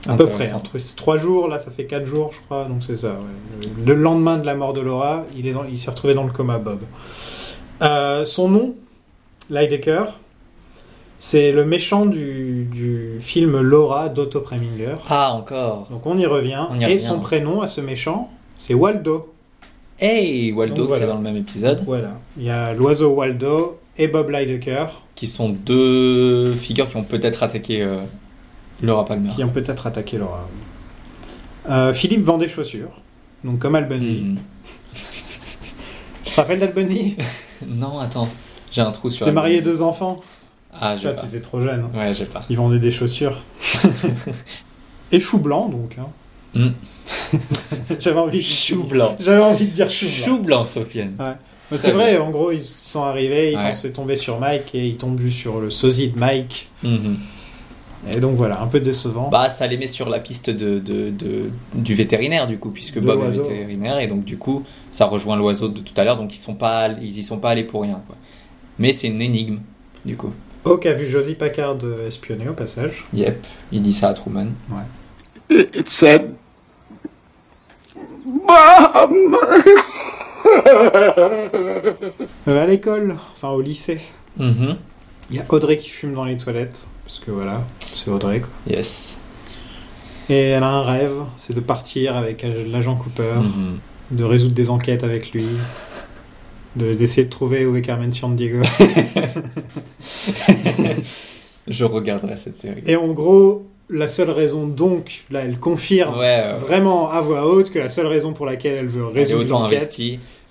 À peu près, entre trois jours, là ça fait quatre jours je crois, donc c'est ça. ouais. Le lendemain de la mort de Laura, il est dans- il s'est retrouvé dans le coma, Bob. Euh, son nom, Lydecker, c'est le méchant du, du film Laura d'Otto Preminger. Ah, encore. Donc on y revient. On y Et revient. son prénom à ce méchant, c'est Waldo. Hey, Waldo Donc, voilà. qui est dans le même épisode. Donc, voilà. Il y a l'oiseau Waldo et Bob Lydecker Qui sont deux figures qui ont peut-être attaqué euh, Laura Palmer. qui ont peut-être attaqué Laura. Euh, Philippe vend des chaussures, donc comme Albany. Mhm. Tu te rappelles d'Albany *laughs* Non, attends. J'ai un trou sur T'es marié deux enfants Ah, j'ai Toi, pas. tu étais trop jeune. hein. Ouais, j'ai pas. Ils vendaient des chaussures. *laughs* et chou blanc, donc. hein. Hmm. *laughs* J'avais envie, de... Chou blanc. J'avais envie de dire chou blanc. Chou blanc, Sofiane. Mais C'est vrai, en gros, ils sont arrivés, ils Ouais. pensaient tomber sur Mike et ils tombent juste sur le sosie de Mike. Mhm. Et donc voilà, un peu décevant. Bah, ça les met sur la piste de, de, de- du vétérinaire, du coup, puisque De Bob est vétérinaire, et donc, du coup, ça rejoint l'oiseau de tout à l'heure, donc ils sont pas, ils y sont pas allés pour rien, quoi. Mais c'est une énigme, du coup. Hawk a vu Josie Packard espionner au passage. Yep, il dit ça à Truman. It, it said, Mom! Euh, à l'école, enfin au lycée, Mhm. il y a Audrey qui fume dans les toilettes. Parce que voilà, c'est Audrey quoi. Yes. Et elle a un rêve, c'est de partir avec l'agent Cooper, Mhm. de résoudre des enquêtes avec lui, de- d'essayer de trouver où est Carmen Diego. *laughs* Je regarderai cette série. Et en gros, la seule raison donc, là elle confirme Ouais, euh, vraiment à voix haute que la seule raison pour laquelle elle veut résoudre l'enquête,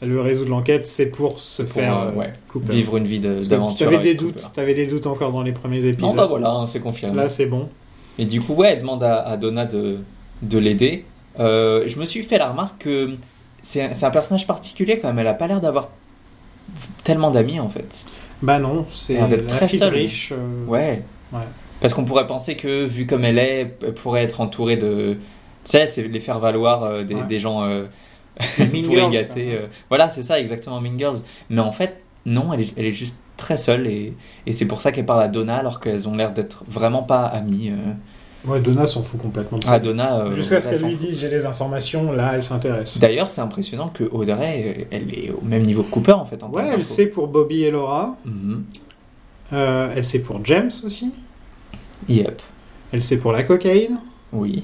elle veut résoudre l'enquête, c'est pour se pour faire euh, euh, ouais, vivre une vie de- d'aventure. T'avais des avec doutes, t'avais des doutes encore dans les premiers épisodes. Non, bah voilà, hein, c'est confirmé. Là c'est bon. Et du coup, ouais, elle demande à, à Donna de, de l'aider. Euh, je me suis fait la remarque que c'est un, personnage particulier quand même. Elle a pas l'air d'avoir tellement d'amis en fait. Bah non, c'est très fille seule. riche. euh, Ouais. Ouais. Parce qu'on pourrait penser que, vu comme elle est, elle pourrait être entourée de. Tu sais, c'est les faire valoir euh, des, Ouais. des gens quoi. euh. Voilà, c'est ça, exactement, Mean Girls. Mais en fait, non, elle est, elle est juste très seule et, et c'est pour ça qu'elle parle à Donna alors qu'elles ont l'air d'être vraiment pas amies. euh. Ouais, Donna s'en fout complètement de ça. Ah, Donna. euh, Jusqu'à ce elle qu'elle lui dise j'ai des informations, là elle s'intéresse. D'ailleurs, c'est impressionnant que Audrey, euh, elle est au même niveau que Cooper en fait. En Ouais, elle sait pour Bobby et Laura. Mhm. Euh, elle sait pour James aussi. Yep. Elle sait pour la cocaïne. Oui.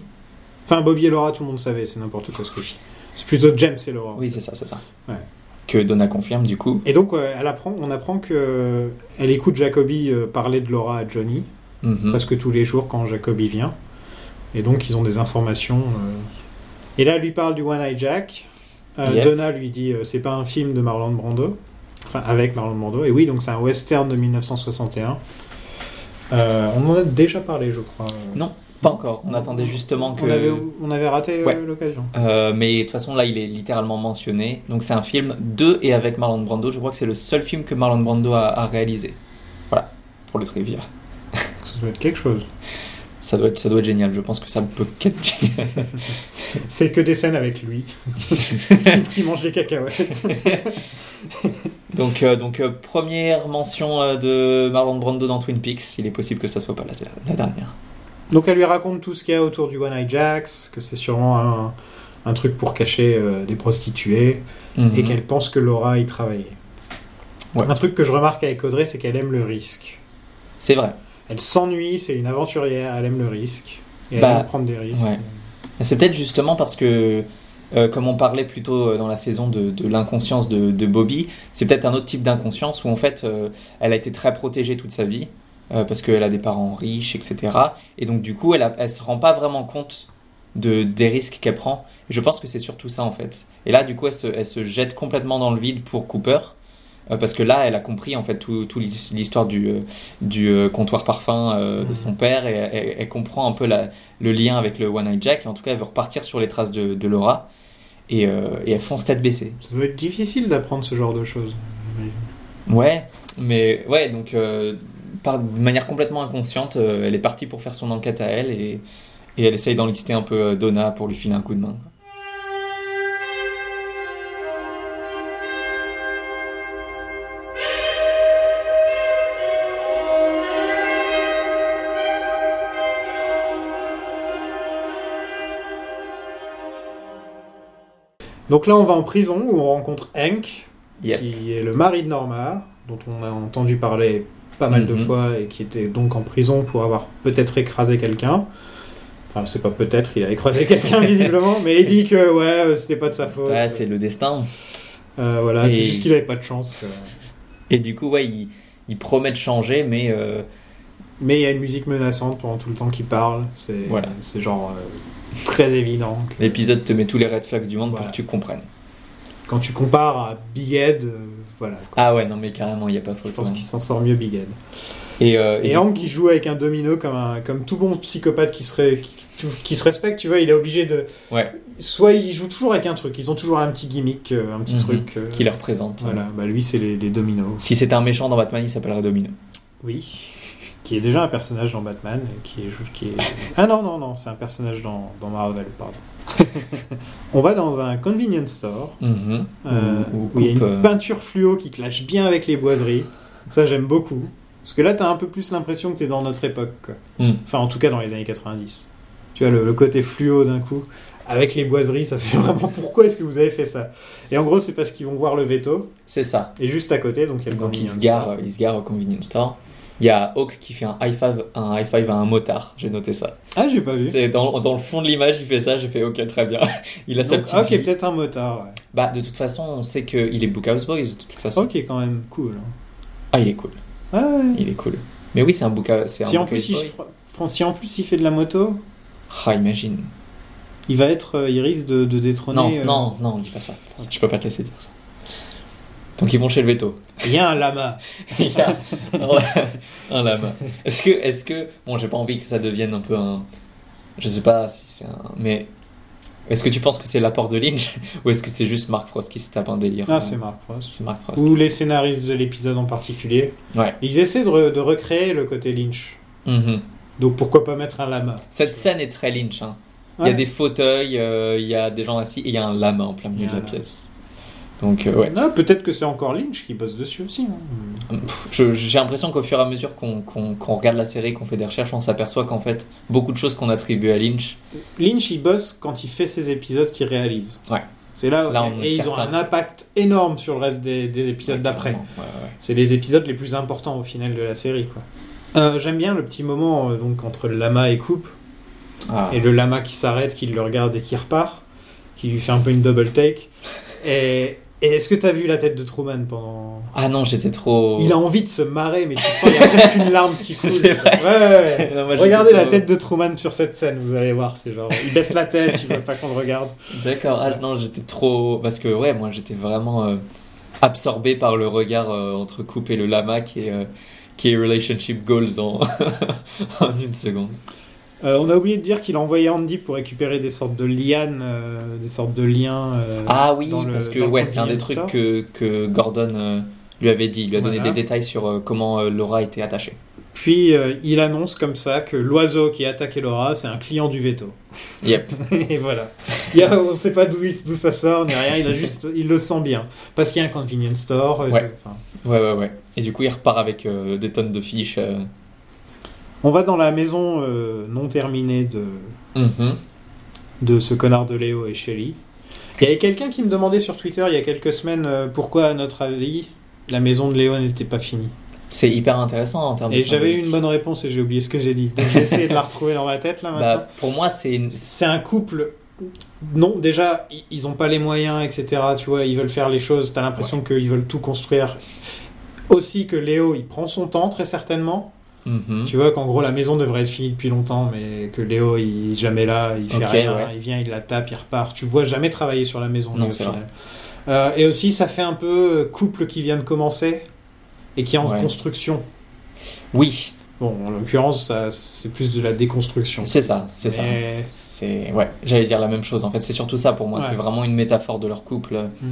Enfin, Bobby et Laura, tout le monde savait, c'est n'importe quoi ce que je dis. C'est plutôt James et Laura. Oui, c'est ça, c'est ça. Ouais. Que Donna confirme du coup. Et donc, euh, elle apprend, on apprend que euh, elle écoute Jacoby euh, parler de Laura à Johnny Mhm. presque tous les jours quand Jacoby vient. Et donc, ils ont des informations Et là, elle lui parle du One Eye Jack. Euh, Yep. Donna lui dit euh, c'est pas un film de Marlon Brando. Enfin, avec Marlon Brando. Et oui, donc c'est un western de 1961. Euh, on en a déjà parlé, je crois. Non, pas encore. On attendait justement que. On avait, on avait raté euh, Ouais. l'occasion. Euh, mais de toute façon, là, il est littéralement mentionné. Donc, c'est un film de et avec Marlon Brando. Je crois que c'est le seul film que Marlon Brando a, a réalisé. Voilà, pour le trivia. *laughs* Ça doit être quelque chose. Ça doit être, ça doit être génial. Je pense que ça peut qu'être *laughs* génial. C'est que des scènes avec lui *laughs* qui mange des cacahuètes. donc, euh, donc euh, première mention de Marlon Brando dans Twin Peaks. Il est possible que ça soit pas la, la dernière. Donc elle lui raconte tout ce qu'il y a autour du One Eye Jacks, que c'est sûrement un, un truc pour cacher euh, des prostituées, et Mhm. qu'elle pense que Laura y travaillait. Ouais. Un truc que je remarque avec Audrey, c'est qu'elle aime le risque. C'est vrai. Elle s'ennuie, c'est une aventurière, elle aime le risque. Et elle Bah, aime prendre des risques. ouais. C'est peut-être justement parce que, euh, comme on parlait plus tôt euh, dans la saison de, de l'inconscience de, de Bobby, c'est peut-être un autre type d'inconscience où en fait euh, elle a été très protégée toute sa vie euh, parce qu'elle a des parents riches, etc. Et donc du coup elle, a, elle se rend pas vraiment compte de, des risques qu'elle prend. Et je pense que c'est surtout ça en fait. Et là du coup elle se, elle se jette complètement dans le vide pour Cooper. euh, parce que là, elle a compris en fait tout, tout l'histoire du, euh, du comptoir parfum euh, de son père et elle, elle comprend un peu la, le lien avec le One Eye Jack. Et en tout cas, elle veut repartir sur les traces de, de Laura. Et, et elle fonce tête baissée. Ça doit être difficile d'apprendre ce genre de choses. Ouais, mais ouais, donc par, de manière complètement inconsciente, euh, elle est partie pour faire son enquête à elle et, et elle essaye d'enlister un peu euh, Donna pour lui filer un coup de main. Donc là, on va en prison où on rencontre Hank, Yep. qui est le mari de Norma, dont on a entendu parler pas mal de Mhm. fois et qui était donc en prison pour avoir peut-être écrasé quelqu'un. Enfin, c'est pas peut-être, il a écrasé quelqu'un *laughs* visiblement, mais il dit que ouais, euh, c'était pas de sa faute. Ouais, c'est le destin. Euh, voilà, c'est juste qu'il avait pas de chance. Et du coup, ouais, il, il promet de changer, mais euh, Mais il y a une musique menaçante pendant tout le temps qu'il parle. C'est Voilà. genre euh, très évident. que l'épisode te met tous les red flags du monde Voilà. pour que tu comprennes. quand tu compares à Big Ed, voilà. quoi. Ah ouais, non, mais carrément, il n'y a pas Je photo. pense hein. qu'il s'en sort mieux Big Ed. Et, euh, Et Hank coup- qui joue avec un domino comme, un, comme tout bon psychopathe qui, serait, qui, qui se respecte, tu vois, il est obligé de. Ouais. Soit il joue toujours avec un truc, ils ont toujours un petit gimmick, euh, un petit Mhm. truc. euh, qui le représente. Voilà, bah lui c'est les, les dominos. Si c'était un méchant dans Batman, il s'appellerait Domino. Oui. Qui est déjà un personnage dans Batman, qui est. Qui est... Ah non, non, non, c'est un personnage dans, dans Marvel, pardon. *laughs* On va dans un convenience store Mhm. euh, où il y a une euh, peinture fluo qui clash bien avec les boiseries. Ça j'aime beaucoup. Parce que là t'as un peu plus l'impression que t'es dans notre époque. Quoi. Mm. Enfin en tout cas dans les années 90. Tu vois le, le côté fluo d'un coup. Avec les boiseries, ça fait *laughs* vraiment pourquoi est-ce que vous avez fait ça? Et en gros, c'est parce qu'ils vont voir le veto, C'est ça. et juste à côté, donc il y a le Donc il convenience se, gare, store. il se gare au convenience store. Il y a Hawk qui fait un high five, un high five à un motard. J'ai noté ça. Ah, j'ai pas vu. C'est dans, dans le fond de l'image, il fait ça. J'ai fait OK, très bien. *laughs* Il a sa petite. ok, vie. peut-être un motard. ouais. Bah de toute façon, on sait qu'il est Bookhouse Boys de toute façon. Ok, quand même, cool. Ah, il est cool. Ah, ouais. Il est cool. Mais oui, c'est un Bookhouse. Si un en, plus, il, si en plus il fait de la moto, Ah, imagine. il va être, euh, il risque de, de détrôner. Non, euh, non, non, dis pas ça. Je peux pas te laisser dire ça. Donc ils vont chez le veto. Il y a un lama. *laughs* Il y a un lama. *laughs* Est-ce que, est-ce que, bon, j'ai pas envie que ça devienne un peu un, je sais pas si c'est un, mais est-ce que tu penses que c'est l'apport de Lynch *laughs* ou est-ce que c'est juste Mark Frost qui se tape un délire? Ah, c'est Mark Frost. C'est Mark Frost. Ou les scénaristes de l'épisode en particulier. Ouais. Ils essaient de, re- de recréer le côté Lynch. Mhm. Donc pourquoi pas mettre un lama? Cette scène est très Lynch. hein. Il y a des fauteuils, euh, il y a des gens assis et il y a un lama en plein milieu de la pièce. Donc euh, ouais. Ah, Peut-être que c'est encore Lynch qui bosse dessus aussi. hein. J'ai l'impression qu'au fur et à mesure qu'on qu'on- qu'on regarde la série, qu'on fait des recherches, on s'aperçoit qu'en fait, beaucoup de choses qu'on attribue à Lynch, Lynch, il bosse quand il fait ses épisodes qu'il réalise. Ouais. C'est là, Là, on est et ils ont un impact énorme sur le reste des, des épisodes d'après. Ouais, ouais. C'est les épisodes les plus importants au final de la série. Euh, J'aime bien le petit moment euh, donc entre le lama et Coupe, Ah. et le lama qui s'arrête, qui le regarde et qui repart, qui lui fait un peu une double take. Et Et est-ce que t'as vu la tête de Truman pendant... Ah non, j'étais trop. Il a envie de se marrer, mais tu sens il y a presque une larme qui *laughs* coule. Ouais, ouais, ouais. Non, moi, j'étais Regardez la trop- tête de Truman sur cette scène, vous allez voir, c'est genre, il baisse la tête, il veut pas qu'on le regarde. D'accord. Ah non, j'étais trop. Parce que ouais, moi j'étais vraiment euh, absorbé par le regard euh, entre Coupe et le lama qui est, euh, qui est relationship goals en, *laughs* en une seconde. Euh, on a oublié de dire qu'il a envoyé Andy pour récupérer des sortes de lianes, euh, des sortes de liens. euh, Ah oui, dans le- parce que ouais, c'est un des trucs que, que Gordon lui avait dit. Il lui a donné Voilà. des détails sur comment Laura était attachée. Puis il annonce comme ça que l'oiseau qui a attaqué Laura, c'est un client du veto. Yep. *laughs* Et voilà. Il y a, on sait pas d'où ça sort, ni rien, il, a juste, il le sent bien. Parce qu'il y a un convenience store. Ouais. Ouais, ouais, ouais. Et du coup, il repart avec des tonnes de fiches. On va dans la maison euh, non terminée de, Mhm. de ce connard de Léo et Shelly. Il y avait quelqu'un qui me demandait sur Twitter il y a quelques semaines euh, pourquoi, à notre avis, la maison de Léo n'était pas finie. C'est hyper intéressant en termes de Et j'avais eu une bonne réponse et j'ai oublié ce que j'ai dit. Donc j'ai essayé de la retrouver dans ma tête là maintenant. Bah, pour moi, c'est une... C'est un couple. Non, déjà, ils ont pas les moyens, etc. Tu vois, ils veulent faire les choses. T'as l'impression qu'ils veulent tout construire. Aussi que Léo, il prend son temps très certainement. Mhm. Tu vois qu'en gros la maison devrait être finie depuis longtemps, mais que Léo il est jamais là, il fait rien, ouais. il vient, il la tape, il repart. Tu vois jamais travailler sur la maison. Non, au final. Euh, et aussi ça fait un peu euh, couple qui vient de commencer et qui est en Ouais. construction. Oui, Bon, en l'occurrence, c'est plus de la déconstruction. c'est ça, c'est ça. C'est ouais, j'allais dire la même chose. En fait, c'est surtout ça pour moi. Ouais. C'est vraiment une métaphore de leur couple. Hmm.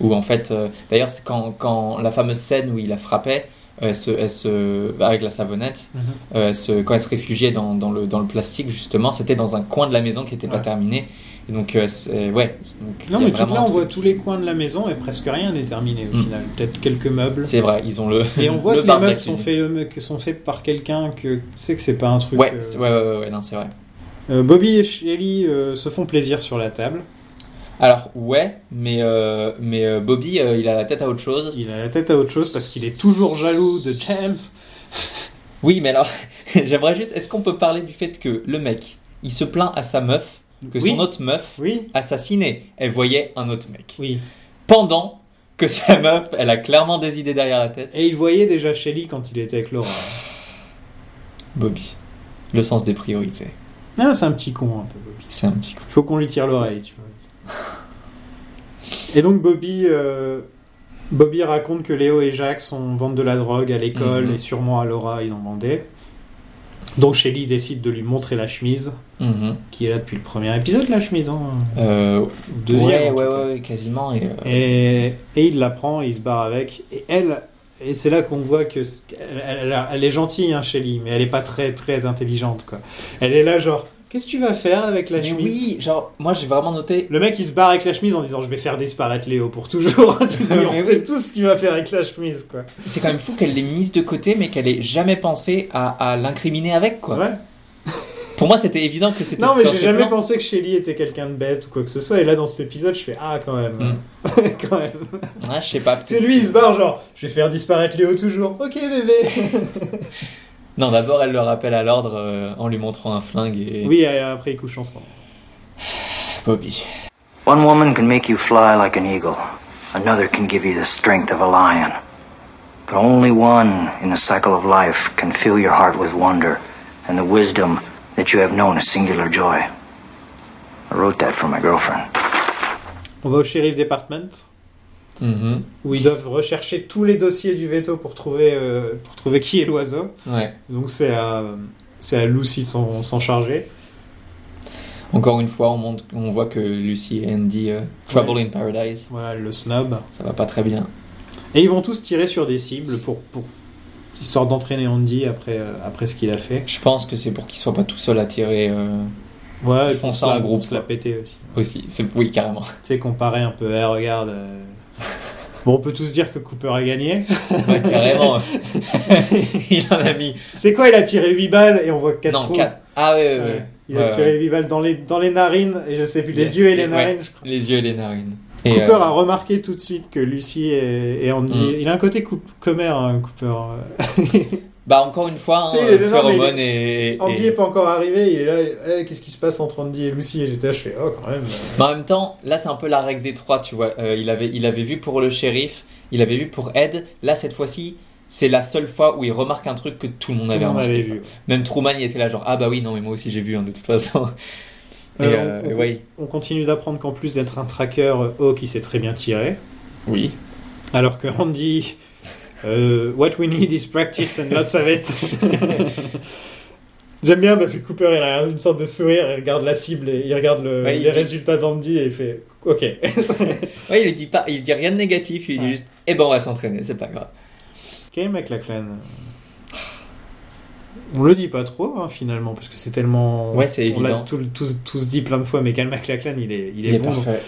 Où en fait, euh, d'ailleurs, c'est quand, quand la fameuse scène où il la frappait, elle se, elle se, avec la savonnette, Mhm. euh, elle se- quand elle se réfugiait dans, dans le, dans le plastique, justement, c'était dans un coin de la maison qui n'était pas terminé. Et donc, euh, c'est- ouais. c'est- donc, Non, mais tout là, on voit tous les coins de la maison et presque rien n'est terminé au Mm. final. Peut-être quelques meubles. C'est vrai, ils ont le. Et on *laughs* voit le que les meubles sont faits, que sont faits par quelqu'un que sais que c'est pas un truc. Ouais, euh, c'est- ouais, ouais, ouais, non, c'est vrai. euh, Bobby et Shelly euh, se font plaisir sur la table. Alors, ouais, mais, euh, mais euh, Bobby, euh, il a la tête à autre chose. Il a la tête à autre chose parce qu'il est toujours jaloux de James. *laughs* Oui, mais alors, *laughs* j'aimerais juste. Est-ce qu'on peut parler du fait que le mec, il se plaint à sa meuf que Oui. son autre meuf, Oui, assassinée, elle voyait un autre mec. oui. Pendant que sa meuf, elle a clairement des idées derrière la tête. Et il voyait déjà Shelly quand il était avec Laura. *sighs* Bobby. Le sens des priorités. Ah, c'est un petit con un peu, Bobby. C'est un petit coup. Faut qu'on lui tire l'oreille, tu vois. *laughs* Et donc Bobby, euh, Bobby raconte que Léo et Jacques sont vendent de la drogue à l'école Mhm. et sûrement à Laura ils en vendaient. Donc Shelly décide de lui montrer la chemise, Mhm. qui est là depuis le premier épisode, la chemise, hein, Euh, deuxième. ouais, ouais, ouais, quasiment. Et, euh, Et, et il la prend, et il se barre avec. Et elle, et c'est là qu'on voit que elle, elle- elle est gentille, hein, Shelly, mais elle est pas très très intelligente, quoi. Elle est là genre, qu'est-ce que tu vas faire avec la mais chemise? oui, genre, moi j'ai vraiment noté. Le mec il se barre avec la chemise en disant je vais faire disparaître Léo pour toujours. *laughs* Tu te dis, on sait oui. tous ce qu'il va faire avec la chemise quoi. C'est quand même fou qu'elle l'ait mise de côté, mais qu'elle ait jamais pensé à, à l'incriminer avec, quoi. Ouais. Pour moi, c'était évident que c'était Non mais j'ai jamais pensé que Shelly était quelqu'un de bête ou quoi que ce soit. Et là dans cet épisode je fais ah quand même. Mm. *laughs* quand même. Ouais, je sais pas. C'est lui il se barre genre je vais faire disparaître Léo toujours. Ok bébé. *laughs* Non, d'abord, elle le rappelle à l'ordre euh, en lui montrant un flingue et. oui et après ils couchent ensemble. *sighs* Bobby. One woman can make you fly like an eagle. Another can give you the strength of a lion. But only one in the cycle of life can fill your heart with wonder and the wisdom that you have known a singular joy. I wrote that for my girlfriend. On va au sheriff department Mhm. où ils doivent rechercher tous les dossiers du veto pour trouver euh, pour trouver qui est l'oiseau. Ouais. Donc c'est à c'est à Lucy de s'en s'en charger. Encore une fois, on, montre, on voit que Lucy et Andy, euh, Trouble in Paradise, Voilà le snob. ça va pas très bien. Et ils vont tous tirer sur des cibles pour, pour histoire d'entraîner Andy après, euh, après ce qu'il a fait. Je pense que c'est pour qu'ils soient pas tout seuls à tirer Ouais, Ils ils font ça en groupe, se la péter aussi. aussi. C'est oui, carrément. Tu sais, comparer un peu, eh, regarde. *laughs* Bon, on peut tous dire que Cooper a gagné. Ouais, carrément. *laughs* il en a mis. C'est quoi, il a tiré 8 balles et on voit 4 non, trous. quatre. Ah ouais, ouais, Ouais. Il a tiré ouais. 8 balles dans les, dans les narines, et je sais plus, les Yes. yeux et les narines, je crois. Les yeux et les narines. Et, Cooper euh, a remarqué tout de suite que Lucy et, et Andy. Mm. Il a un côté commère, hein, Cooper. *laughs* euh. Bah encore une fois, hein, et, Andy est pas encore arrivé, il est là, eh, qu'est-ce qui se passe entre Andy et Lucy Et j'étais là, je fais, oh, quand même. euh. Mais en même temps, là c'est un peu la règle des trois, tu vois. Euh, il, avait, il avait vu pour le shérif, il avait vu pour Ed. Là cette fois-ci, c'est la seule fois où il remarque un truc que tout le monde Tout avait le monde remarqué. avait vu. Même Truman il était là genre ah bah oui non mais moi aussi j'ai vu hein, de toute façon. Et, Euh, euh, on, ouais. on continue d'apprendre qu'en plus d'être un tracker, euh, Hawk il sait très bien tirer. Oui. Alors que Andy, euh, what we need is practice and lots of it. *laughs* J'aime bien parce que Cooper il a une sorte de sourire, il regarde la cible et il regarde le- Ouais, il les dit- résultats d'Andy et il fait ok. *laughs* Ouais, il dit pas, il dit rien de négatif, il dit juste eh ben on va s'entraîner, c'est pas grave. Quel mec la clan On le dit pas trop hein, finalement parce que c'est tellement. Ouais, c'est On l'a tous, tous dit plein de fois, mais Cal McLachlan il est, il est, Il est bon. parfait.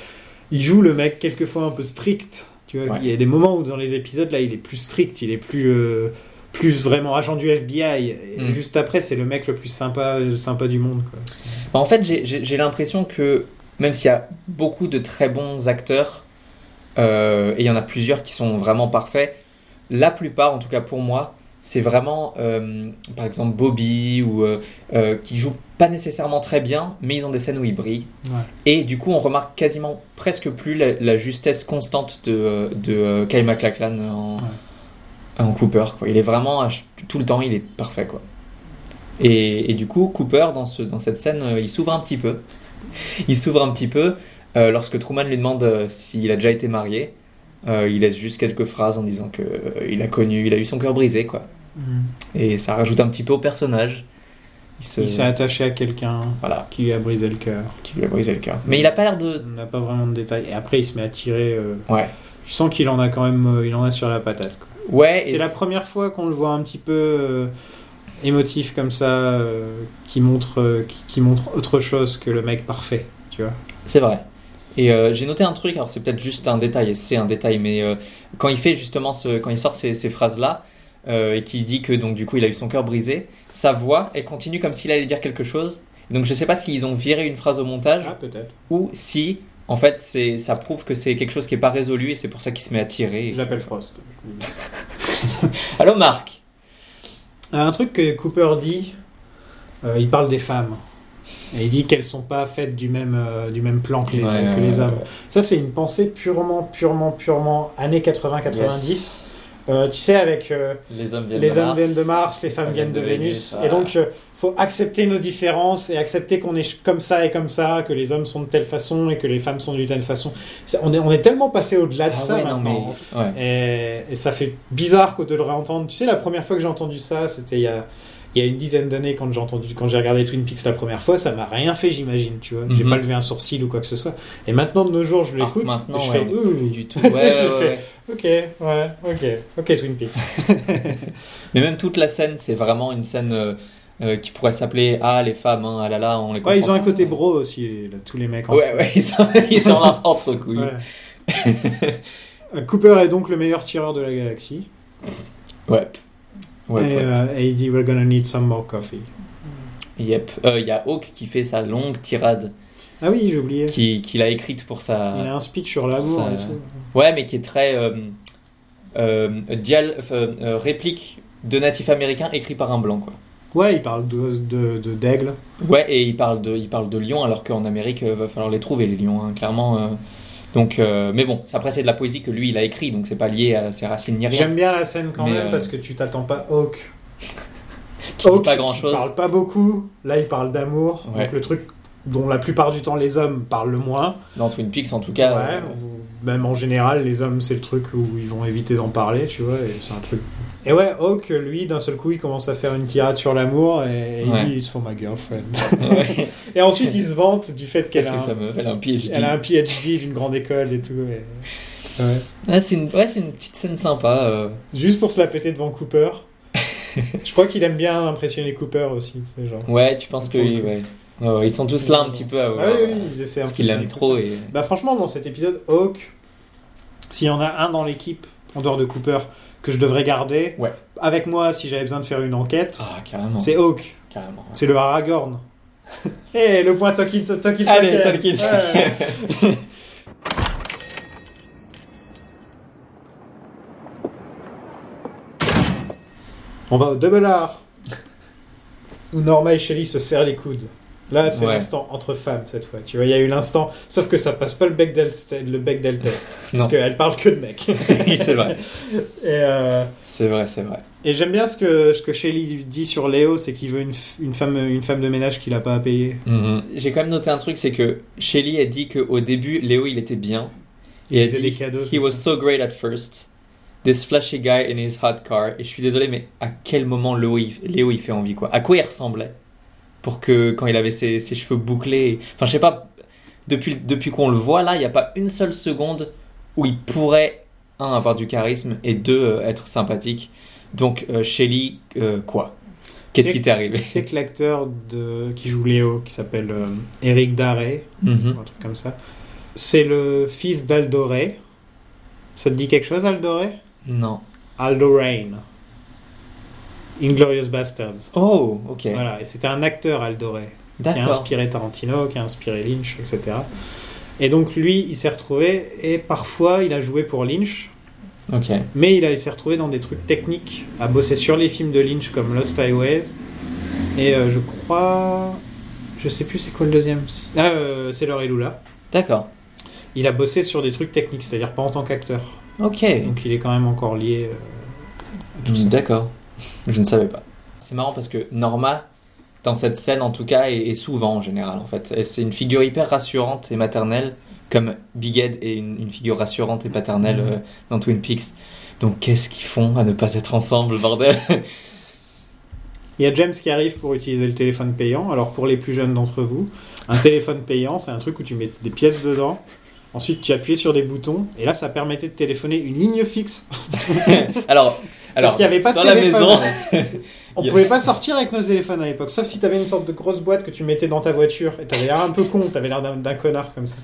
Il joue le mec quelquefois un peu strict. Tu vois, Ouais. il y a des moments où dans les épisodes là, il est plus strict, il est plus euh, plus vraiment agent du FBI. Et Mm. juste après, c'est le mec le plus sympa sympa du monde. Quoi. Bah, en fait, j'ai l'impression que même s'il y a beaucoup de très bons acteurs, euh, et il y en a plusieurs qui sont vraiment parfaits, la plupart, en tout cas pour moi, c'est vraiment, euh, par exemple, Bobby, ou euh, euh, qui jouent pas nécessairement très bien, mais ils ont des scènes où ils brillent. Ouais. Et du coup, on remarque quasiment presque plus la, la justesse constante de, de Kyle MacLachlan en, en Cooper. Quoi. Il est vraiment, tout le temps, il est parfait. Quoi. Et, et du coup, Cooper, dans, ce, dans cette scène, il s'ouvre un petit peu. *laughs* Il s'ouvre un petit peu euh, lorsque Truman lui demande s'il a déjà été marié. Euh, il laisse juste quelques phrases en disant que euh, il a connu, il a eu son cœur brisé, quoi. Et ça rajoute un petit peu au personnage. Il se, s'est attaché à quelqu'un voilà, qui lui a brisé le cœur. qui lui a brisé le cœur. Mais il a pas l'air de, On n'a pas vraiment de détails. Et après, il se met à tirer. euh, ouais, Tu sens qu'il en a quand même, il en a sur la patate. quoi. ouais. C'est la première fois qu'on le voit un petit peu émotif comme ça, qui montre, qui, qui montre autre chose que le mec parfait. Tu vois. C'est vrai. Et euh, j'ai noté un truc, alors c'est peut-être juste un détail, et c'est un détail, mais euh, quand il fait justement ce, quand il sort ces, ces phrases-là, euh, et qu'il dit que donc du coup il a eu son cœur brisé, sa voix, elle continue comme s'il allait dire quelque chose. Donc je sais pas s'ils ont viré une phrase au montage, Ah peut-être. ou si en fait c'est, ça prouve que c'est quelque chose qui est pas résolu, et c'est pour ça qu'il se met à tirer. Je l'appelle Frost. *laughs* Allô Marc? Un truc que Cooper dit, euh, il parle des femmes. Et il dit qu'elles sont pas faites du même, euh, du même plan que les, Ouais, que les ouais, hommes. ouais. Ça, c'est une pensée purement, purement, purement années 80-90. Euh, tu sais, avec euh, Les hommes viennent les de hommes Mars. viennent de Mars, les femmes viennent de, Vénus. Et donc, euh, faut accepter nos différences et accepter qu'on est comme ça et comme ça, que les hommes sont de telle façon et que les femmes sont d'une telle façon. On est, on est tellement passé au-delà de Ah ça ouais, non, maintenant. mais-. Et, et ça fait bizarre de le réentendre. Tu sais, la première fois que j'ai entendu ça, c'était il y a, il y a une dizaine d'années quand j'ai entendu, quand j'ai regardé Twin Peaks la première fois, ça m'a rien fait, j'imagine, tu vois. J'ai Mhm. pas levé un sourcil ou quoi que ce soit. Et maintenant, de nos jours, je Alors l'écoute, je ouais, fais, du tout. *laughs* Ouais, je ouais, fais- ok, ouais, ok, ok, Twin Peaks. *laughs* Mais même toute la scène, c'est vraiment une scène euh, euh, qui pourrait s'appeler Ah, les femmes, hein, ah là là, on les Ouais, ils ont comprend un côté bro aussi, tous les mecs. Ouais, ouais, ils sont, *laughs* ils sont entre couilles. Ouais. Euh, Cooper est donc le meilleur tireur de la galaxie. Ouais. Ouais, et, ouais. euh, et il dit We're gonna need some more coffee. Yep. Euh, Il y a Hawk qui fait sa longue tirade, Ah oui, j'ai oublié. qui- qu'il a écrite pour sa. Il a un speech sur l'amour et tout. Ouais, mais qui est très. Euh, euh, dial... euh, réplique de natif américain écrit par un blanc, quoi. Ouais, il parle de de- de- d'aigle. Ouais, et il parle de, il parle de lions, alors qu'en Amérique, euh, va falloir les trouver, les lions, hein, clairement. Donc, euh, mais bon, après, c'est de la poésie que lui, il a écrit, donc c'est pas lié à ses racines ni rien. J'aime bien la scène quand Mais, même euh, parce que tu t'attends pas Hawk. *laughs* Qui dit Hawk, pas grand chose. Il parle pas beaucoup. Là, il parle d'amour. Ouais. Donc le truc dont la plupart du temps les hommes parlent le moins. Dans Twin Peaks, en tout cas. Ouais, euh, même en général, les hommes, c'est le truc où ils vont éviter d'en parler, tu vois. Et c'est un truc. Et ouais, Hawk, lui, d'un seul coup, il commence à faire une tirade sur l'amour et, et il dit It's for my girlfriend. ouais. *laughs* et ensuite, il se vante du fait qu'elle a, que ça un- PhD elle a un PhD d'une grande école et tout. et- Ouais. Ah, c'est une, ouais, c'est une petite scène sympa. euh. Juste pour se la péter devant Cooper. *laughs* Je crois qu'il aime bien impressionner Cooper aussi, c'est genre. Ouais, tu penses que coup. ouais. Ouais, ils sont tous là un petit peu à Ah vouloir, oui, oui, ils essaient parce qu'ils l'aiment trop et Bah franchement, dans cet épisode, Hawk, s'il y en a un dans l'équipe, en dehors de Cooper, que je devrais garder, Ouais. avec moi si j'avais besoin de faire une enquête, ah carrément, c'est Hawk. carrément. C'est le Aragorn. *laughs* Eh, le point Tolkien, Tolkien, Allez, Tolkien. Ouais. *laughs* On va au double R. Où Norma et Shelly se serrent les coudes. Là, c'est Ouais. l'instant entre femmes cette fois. Tu vois, il y a eu l'instant. Sauf que ça passe pas le Bechdel, le Bechdel test. *laughs* Parce qu'elle parle que de mecs. C'est vrai. *laughs* Euh, C'est vrai, c'est vrai. et j'aime bien ce que, ce que dit sur Léo, c'est qu'il veut une, une, femme, une femme de ménage qu'il a pas à payer. Mhm. J'ai quand même noté un truc, c'est que Shelly a dit qu'au début, Léo, il était bien. Il dit, des cadeaux, He was so great at first. This flashy guy in his hot car. Et je suis désolé, mais à quel moment Léo, il, Léo, il fait envie, quoi? À quoi il ressemblait? Pour que, quand il avait ses, ses cheveux bouclés... Enfin, je sais pas, depuis, depuis qu'on le voit, là, il n'y a pas une seule seconde où il pourrait, un, avoir du charisme, et deux, euh, être sympathique. Donc, euh, Shelly, euh, quoi? Qu'est-ce qui t'est arrivé? Tu sais que l'acteur de... qui joue Léo, qui s'appelle Eric Daré, Mhm. un truc comme ça, c'est le fils d'Aldoré. Ça te dit quelque chose, Aldoré? Non. Aldo Rain. Inglorious Bastards. Oh, ok. Voilà, et c'était un acteur, Aldoré, qui a inspiré Tarantino, qui a inspiré Lynch, etc. Et donc lui, il s'est retrouvé, et parfois il a joué pour Lynch, Ok. mais il, a- il s'est retrouvé dans des trucs techniques, à bosser sur les films de Lynch comme Lost Highway, et euh, je crois... Je sais plus c'est quoi le deuxième. Ah, euh, c'est Laure et Lula. D'accord. Il a bossé sur des trucs techniques, c'est-à-dire pas en tant qu'acteur. Ok. Donc il est quand même encore lié euh, à tout ça. D'accord. Je ne savais pas. C'est marrant parce que Norma, dans cette scène en tout cas, est, est souvent en général en fait. Et c'est une figure hyper rassurante et maternelle, comme Big Ed est une, une figure rassurante et paternelle Mhm. euh, dans Twin Peaks. Donc qu'est-ce qu'ils font à ne pas être ensemble, bordel? *laughs* Il y a James qui arrive pour utiliser le téléphone payant. Alors pour les plus jeunes d'entre vous, un téléphone payant, c'est un truc où tu mets des pièces dedans. Ensuite, tu appuies sur des boutons et là, ça permettait de téléphoner une ligne fixe. *laughs* Alors, alors Parce qu'il n'y avait pas de dans la téléphone. maison, *laughs* On a- pouvait pas sortir avec nos téléphones à l'époque, sauf si tu avais une sorte de grosse boîte que tu mettais dans ta voiture et t'avais l'air un peu con, t'avais l'air d'un connard comme ça.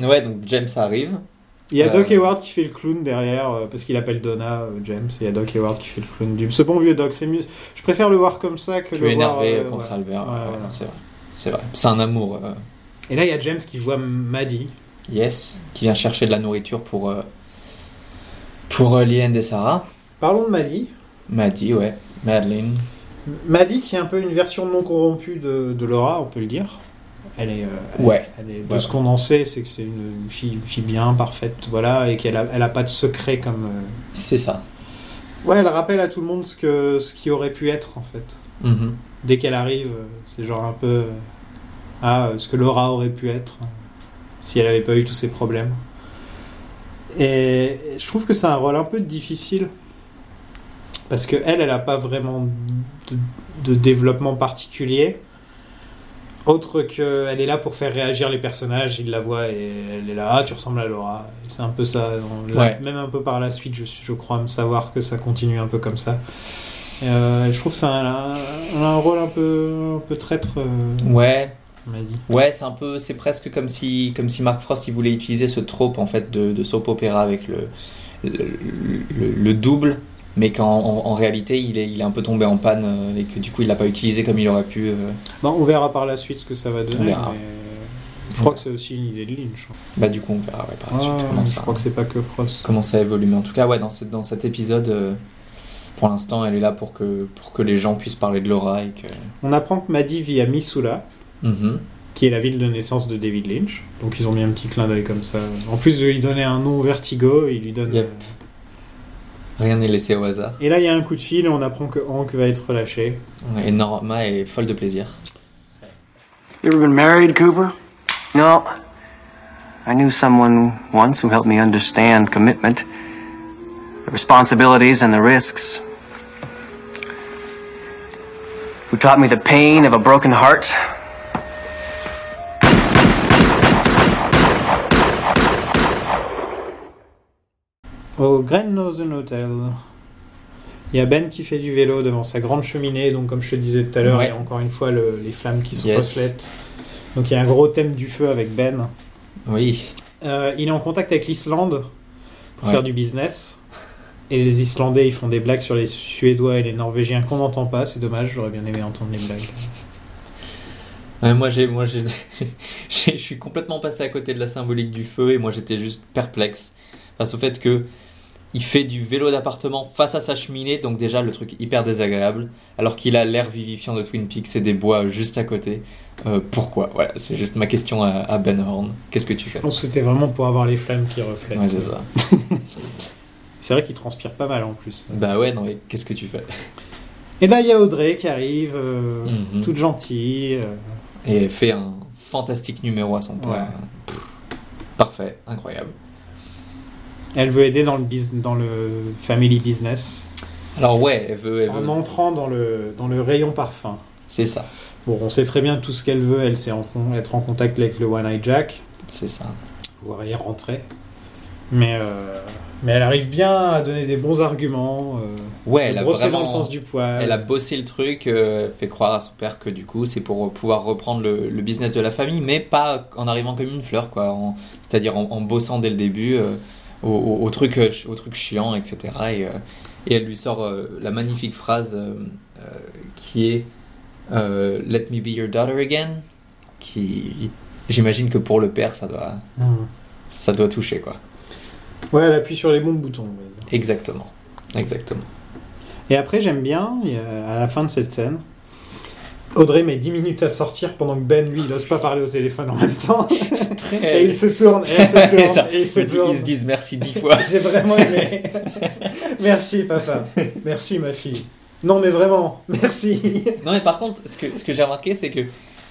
*laughs* ouais, donc James arrive. Il y a Euh. Doc Hayward qui fait le clown derrière, euh, parce qu'il appelle Donna euh, James, et il y a Doc Hayward qui fait le clown du. Ce bon vieux Doc, c'est mieux. Je préfère le voir comme ça que Plus le voir. énervé euh, contre ouais. Albert. Ouais, c'est vrai. C'est vrai. C'est un amour. Et là, il y a James qui voit Maddie. Yes, qui vient chercher de la nourriture pour pour euh, et Sarah. Parlons de Maddie. Maddie, ouais. Madeleine. Maddie qui est un peu une version non corrompue de, de Laura, on peut le dire. Elle est, euh, elle- Ouais. elle est- de Ouais. ce qu'on en sait, c'est que c'est une, fille, une fille bien, parfaite, voilà, et qu'elle a, elle a pas de secret comme. euh, C'est ça. Ouais, elle rappelle à tout le monde ce que ce qui aurait pu être en fait. Mhm. Dès qu'elle arrive, c'est genre un peu euh, ah ce que Laura aurait pu être si elle avait pas eu tous ces problèmes. Et je trouve que c'est un rôle un peu difficile parce que elle, elle a pas vraiment de, de développement particulier. Autre que elle est là pour faire réagir les personnages, ils la voient et elle est là, ah tu ressembles à Laura. C'est un peu ça, on- Ouais. même un peu par la suite, je, je crois me savoir que ça continue un peu comme ça. Et, euh, je trouve que ça a, un- rôle un peu, un peu traître, euh, Ouais, dit. ouais, c'est un peu, c'est presque comme si, comme si Mark Frost il voulait utiliser ce trope en fait de, de soap opéra avec le le, le- le double, mais qu'en en, en réalité il est, il est un peu tombé en panne euh, et que du coup il l'a pas utilisé comme il aurait pu. euh. Bon, on verra par la suite ce que ça va donner. On verra. mais Je crois que c'est aussi une idée de Lynch. hein. Bah du coup on verra ouais, par la suite comment je ça, crois que c'est pas que Frost. comment ça évolue. Mais en tout cas ouais dans, cette, dans cet épisode, euh, pour l'instant elle est là pour que pour que les gens puissent parler de Laura et que. On apprend que Maddie vit à Missoula, Mhm. qui est la ville de naissance de David Lynch. Donc ils ont mis un petit clin d'œil comme ça. En plus de lui donner un nom Vertigo, il lui donne. Yep. euh, Rien n'est laissé au hasard. Et là, il y a un coup de fil et on apprend que Hank va être relâché. Et Norma est folle de plaisir. You ever been married, Cooper? No. I knew someone once who helped me understand commitment, the responsibilities and the risks. Who taught me the pain of a broken heart. Au Grandnosen Hotel. Il y a Ben qui fait du vélo devant sa grande cheminée. Donc, comme je te disais tout à l'heure, il y a encore une fois le- les flammes qui se Yes. reflètent. Donc, il y a un gros thème du feu avec Ben. Oui. Euh, il est en contact avec l'Islande pour Ouais. faire du business. Et les Islandais, ils font des blagues sur les Suédois et les Norvégiens qu'on n'entend pas. C'est dommage, j'aurais bien aimé entendre les blagues. Ouais, moi, j'ai, moi, j'ai, *laughs* j'ai- je suis complètement passé à côté de la symbolique du feu et moi, j'étais juste perplexe face au fait que il fait du vélo d'appartement face à sa cheminée, donc déjà le truc hyper désagréable, alors qu'il a l'air vivifiant de Twin Peaks et des bois juste à côté. Euh, pourquoi? Voilà, c'est juste ma question à, à Ben Horn. Qu'est-ce que tu fais? Je pense que c'était vraiment pour avoir les flammes qui reflètent. Ouais, c'est ça. *laughs* C'est vrai qu'il transpire pas mal en plus. Bah ouais, non, mais qu'est-ce que tu fais? Et là, il y a Audrey qui arrive, euh, Mhm. toute gentille. euh, Et fait un fantastique numéro à son. Ouais. Pff, Parfait, incroyable. Elle veut aider dans le, dans le family business Alors ouais, elle veut, elle en entrant dans le, dans le rayon parfum. c'est ça, Bon, on sait très bien tout ce qu'elle veut. Elle sait en- être en contact avec le One Eye Jack, c'est ça. pouvoir y rentrer. Mais, euh, mais elle arrive bien à donner des bons arguments. euh, Ouais, elle a vraiment, dans le sens du poil. elle a bossé le truc, euh, fait croire à son père que du coup c'est pour pouvoir reprendre le, le business de la famille, mais pas en arrivant comme une fleur, quoi. C'est-à-dire en, en bossant dès le début au, au- au truc, euh, au truc chiant, etc. Et, euh, et elle lui sort euh, la magnifique phrase qui est Let me be your daughter again, qui j'imagine que pour le père ça doit, Mhm. ça doit toucher, quoi. Ouais, elle appuie sur les bons boutons. Exactement, exactement. Et après, j'aime bien, à la fin de cette scène, Audrey met 10 minutes à sortir pendant que Ben, lui, il n'ose pas parler au téléphone en même temps. et il se tourne, et elle se *laughs* tourne, et il se Ils se- tourne. ils se disent merci dix fois. *laughs* J'ai vraiment aimé. *laughs* merci, papa. Merci, ma fille. Non, mais vraiment, merci. Non, mais par contre, ce que, ce que j'ai remarqué, c'est que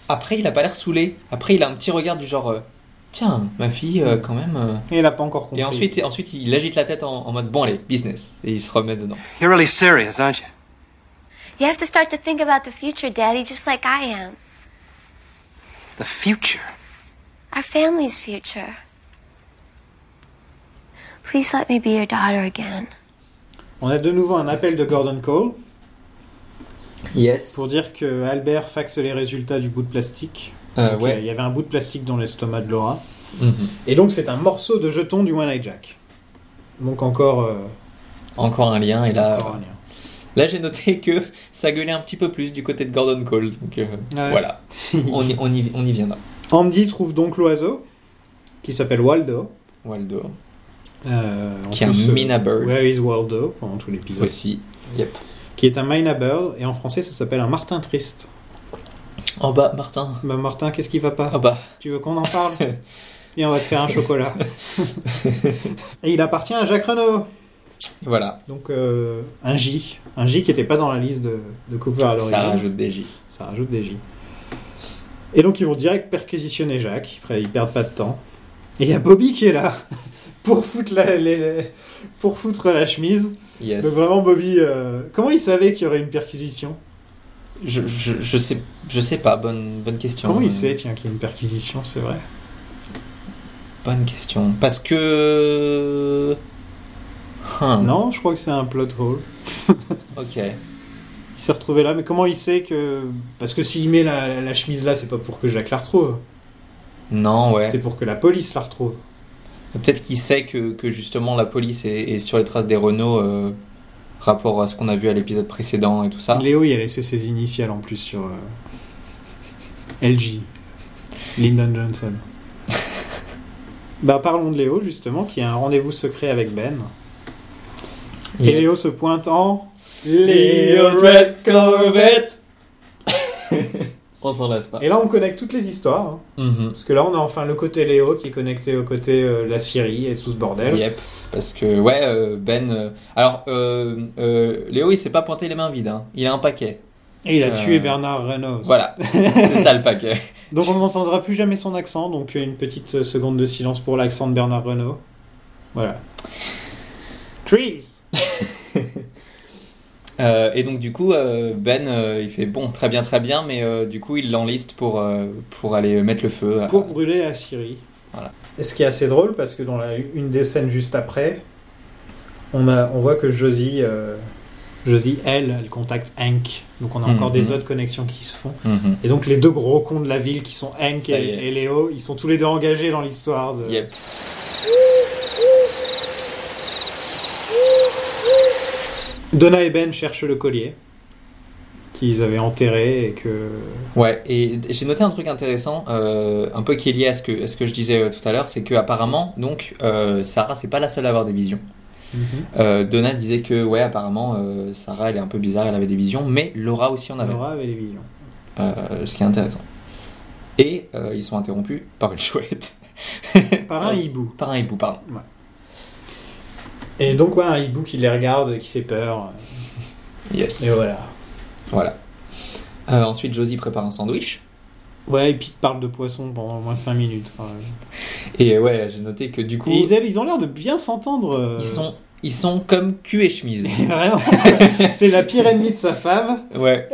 après, il a pas l'air saoulé. Après, il a un petit regard du genre, euh, tiens, ma fille, euh, quand même. euh. Et il n'a pas encore compris. Et ensuite, ensuite, il agite la tête en, en mode, bon, allez, business. Et il se remet dedans. You're really serious, aren't you? You have to start to think about the future, Daddy, just like I am. The future? Our family's future. Please let me be your daughter again. On a de nouveau un appel de Gordon Cole Yes. pour dire que Albert faxe les résultats du bout de plastique. Euh, ouais. Il y avait un bout de plastique dans l'estomac de Laura. Mhm. Et donc, c'est un morceau de jeton du One Eye Jack. Donc, encore, euh, Encore un lien. Et là, encore un lien. Là j'ai noté que ça gueulait un petit peu plus du côté de Gordon Cole. Donc euh, Ouais. voilà. *laughs* On y, on, y, on y viendra. Andy trouve donc l'oiseau qui s'appelle Waldo. Waldo. Euh, Qui est un plus, euh, Mina Bird. Where is Waldo pendant tout l'épisode. Aussi. Yep. Qui est un Mina Bird et en français ça s'appelle un Martin triste. Oh bah, Martin. Bah Martin, qu'est-ce qui va pas? Oh bah. Tu veux qu'on en parle? *laughs* Viens, on va te faire un chocolat. *laughs* et il appartient à Jacques Renault. Voilà. Donc euh, un J. Un J qui n'était pas dans la liste de, de Cooper à l'origine. Ça rajoute des J. Ça rajoute des J. Et donc ils vont direct perquisitionner Jacques. Après, ils perdent pas de temps. Et il y a Bobby qui est là *laughs* pour foutre la, les- les- pour foutre la chemise. Yes. Donc vraiment Bobby, euh, comment il savait qu'il y aurait une perquisition? Je, je, je sais, je sais pas, bonne, bonne question. Comment il sait tiens qu'il y a une perquisition, c'est vrai Bonne question. Parce que. Hum, Non, je crois que c'est un plot hole. *laughs* Ok. Il s'est retrouvé là, mais comment il sait que parce que s'il met la, la chemise là, c'est pas pour que Jacques la retrouve, Non, ouais. c'est pour que la police la retrouve. Peut-être qu'il sait que, que justement la police est, est sur les traces des Renault, euh, rapport à ce qu'on a vu à l'épisode précédent et tout ça. Léo, il a laissé ses initiales en plus sur euh, LG, Lyndon Johnson. *laughs* bah parlons de Léo justement, qui a un rendez-vous secret avec Ben. Et. Léo se pointe en Leo's Red Corvette *laughs* On s'en lasse pas. Et là, on connecte toutes les histoires. hein. Mhm. Parce que là, on a enfin le côté Léo qui est connecté au côté euh, la Syrie et tout ce bordel. Yep. Parce que, ouais, euh, Ben. euh, Alors, euh, euh, Léo, il s'est pas pointé les mains vides. hein. Il a un paquet. Et il a Euh, tué Bernard Renault. Voilà. C'est ça le *laughs* paquet. Donc on n'entendra plus jamais son accent. Donc une petite seconde de silence pour l'accent de Bernard Renault. Voilà. Trees. *laughs* Euh, et donc, du coup, euh, Ben, euh, il fait bon, très bien, très bien, mais euh, du coup, il l'enliste pour, euh, pour aller mettre le feu. à- Pour brûler la Syrie. Voilà. Et ce qui est assez drôle, parce que dans la, une des scènes juste après, on, a, on voit que Josie, euh, Josie, elle, elle contacte Hank. Donc on a encore Mhm. des autres connexions qui se font. Mhm. Et donc les deux gros cons de la ville qui sont Hank et, et Léo, ils sont tous les deux engagés dans l'histoire de... Yep. Donna et Ben cherchent le collier qu'ils avaient enterré et que... Ouais, et j'ai noté un truc intéressant, euh, un peu qui est lié à ce que, à ce que je disais euh, tout à l'heure, c'est que apparemment, donc, euh, Sarah, c'est pas la seule à avoir des visions. Euh, Donna disait que, ouais, apparemment, Sarah, elle est un peu bizarre, elle avait des visions, mais Laura aussi en avait. Laura avait des visions. Ce qui est intéressant. Et ils sont interrompus par une chouette. Par un hibou. Par un hibou, pardon. Et donc, ouais, un hibou qui les regarde, qui fait peur. Yes. Et voilà. Voilà. Euh, ensuite, Josie prépare un sandwich. Ouais, et puis ils parlent de poisson pendant au moins 5 minutes. Enfin, Et ouais, j'ai noté que du coup, Et ils, ils ont l'air de bien s'entendre. euh. ils, sont, ils sont comme cul et chemise. *laughs* Vraiment. c'est la pire ennemie de sa femme. ouais.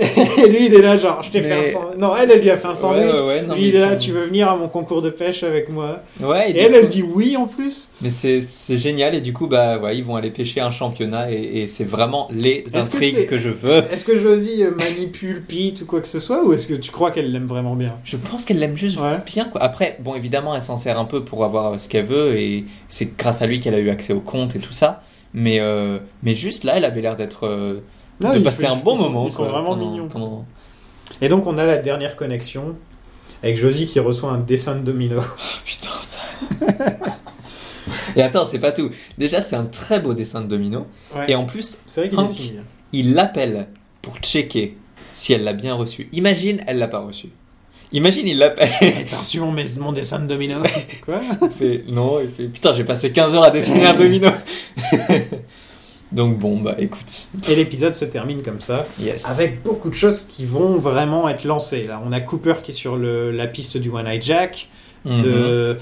Et lui, il est là, genre, je t'ai fait un sandwich. Non, elle, elle lui a fait un sandwich. Ouais, ouais, ouais, non, lui, il est là, sont- tu veux venir à mon concours de pêche avec moi? Ouais, Et du elle, coup- elle dit oui en plus. Mais c'est c'est génial et du coup bah ouais, ils vont aller pêcher un championnat et, et c'est vraiment les Est-ce intrigues que, je veux. Est-ce que Josie euh, manipule Pete ou quoi que ce soit ou est-ce que tu crois qu'elle l'aime vraiment bien? Je pense qu'elle l'aime juste Ouais. bien quoi. Après bon évidemment elle s'en sert un peu pour avoir euh, ce qu'elle veut et c'est grâce à lui qu'elle a eu accès au compte et tout ça. Mais euh, mais juste là elle avait l'air d'être euh, de ils passer un bon ils sont- moment. Ils sont quoi, vraiment pendant- mignons. pendant- Et donc, on a la dernière connexion avec Josie qui reçoit un dessin de domino. *laughs* Putain ça. *laughs* et attends c'est pas tout. Déjà c'est un très beau dessin de domino Ouais. et en plus vrai Hank, il l'appelle pour checker si elle l'a bien reçu. Imagine, elle l'a pas reçu. Imagine, il l'appelle. *laughs* T'as reçu mon, dessin de domino Quoi Il fait, non, il fait, putain, j'ai passé 15 heures à dessiner un domino. *laughs* Donc bon, bah écoute. Et l'épisode se termine comme ça, Yes. avec beaucoup de choses qui vont vraiment être lancées. Là, on a Cooper qui est sur le- la piste du One Eye Jack, Mhm. de,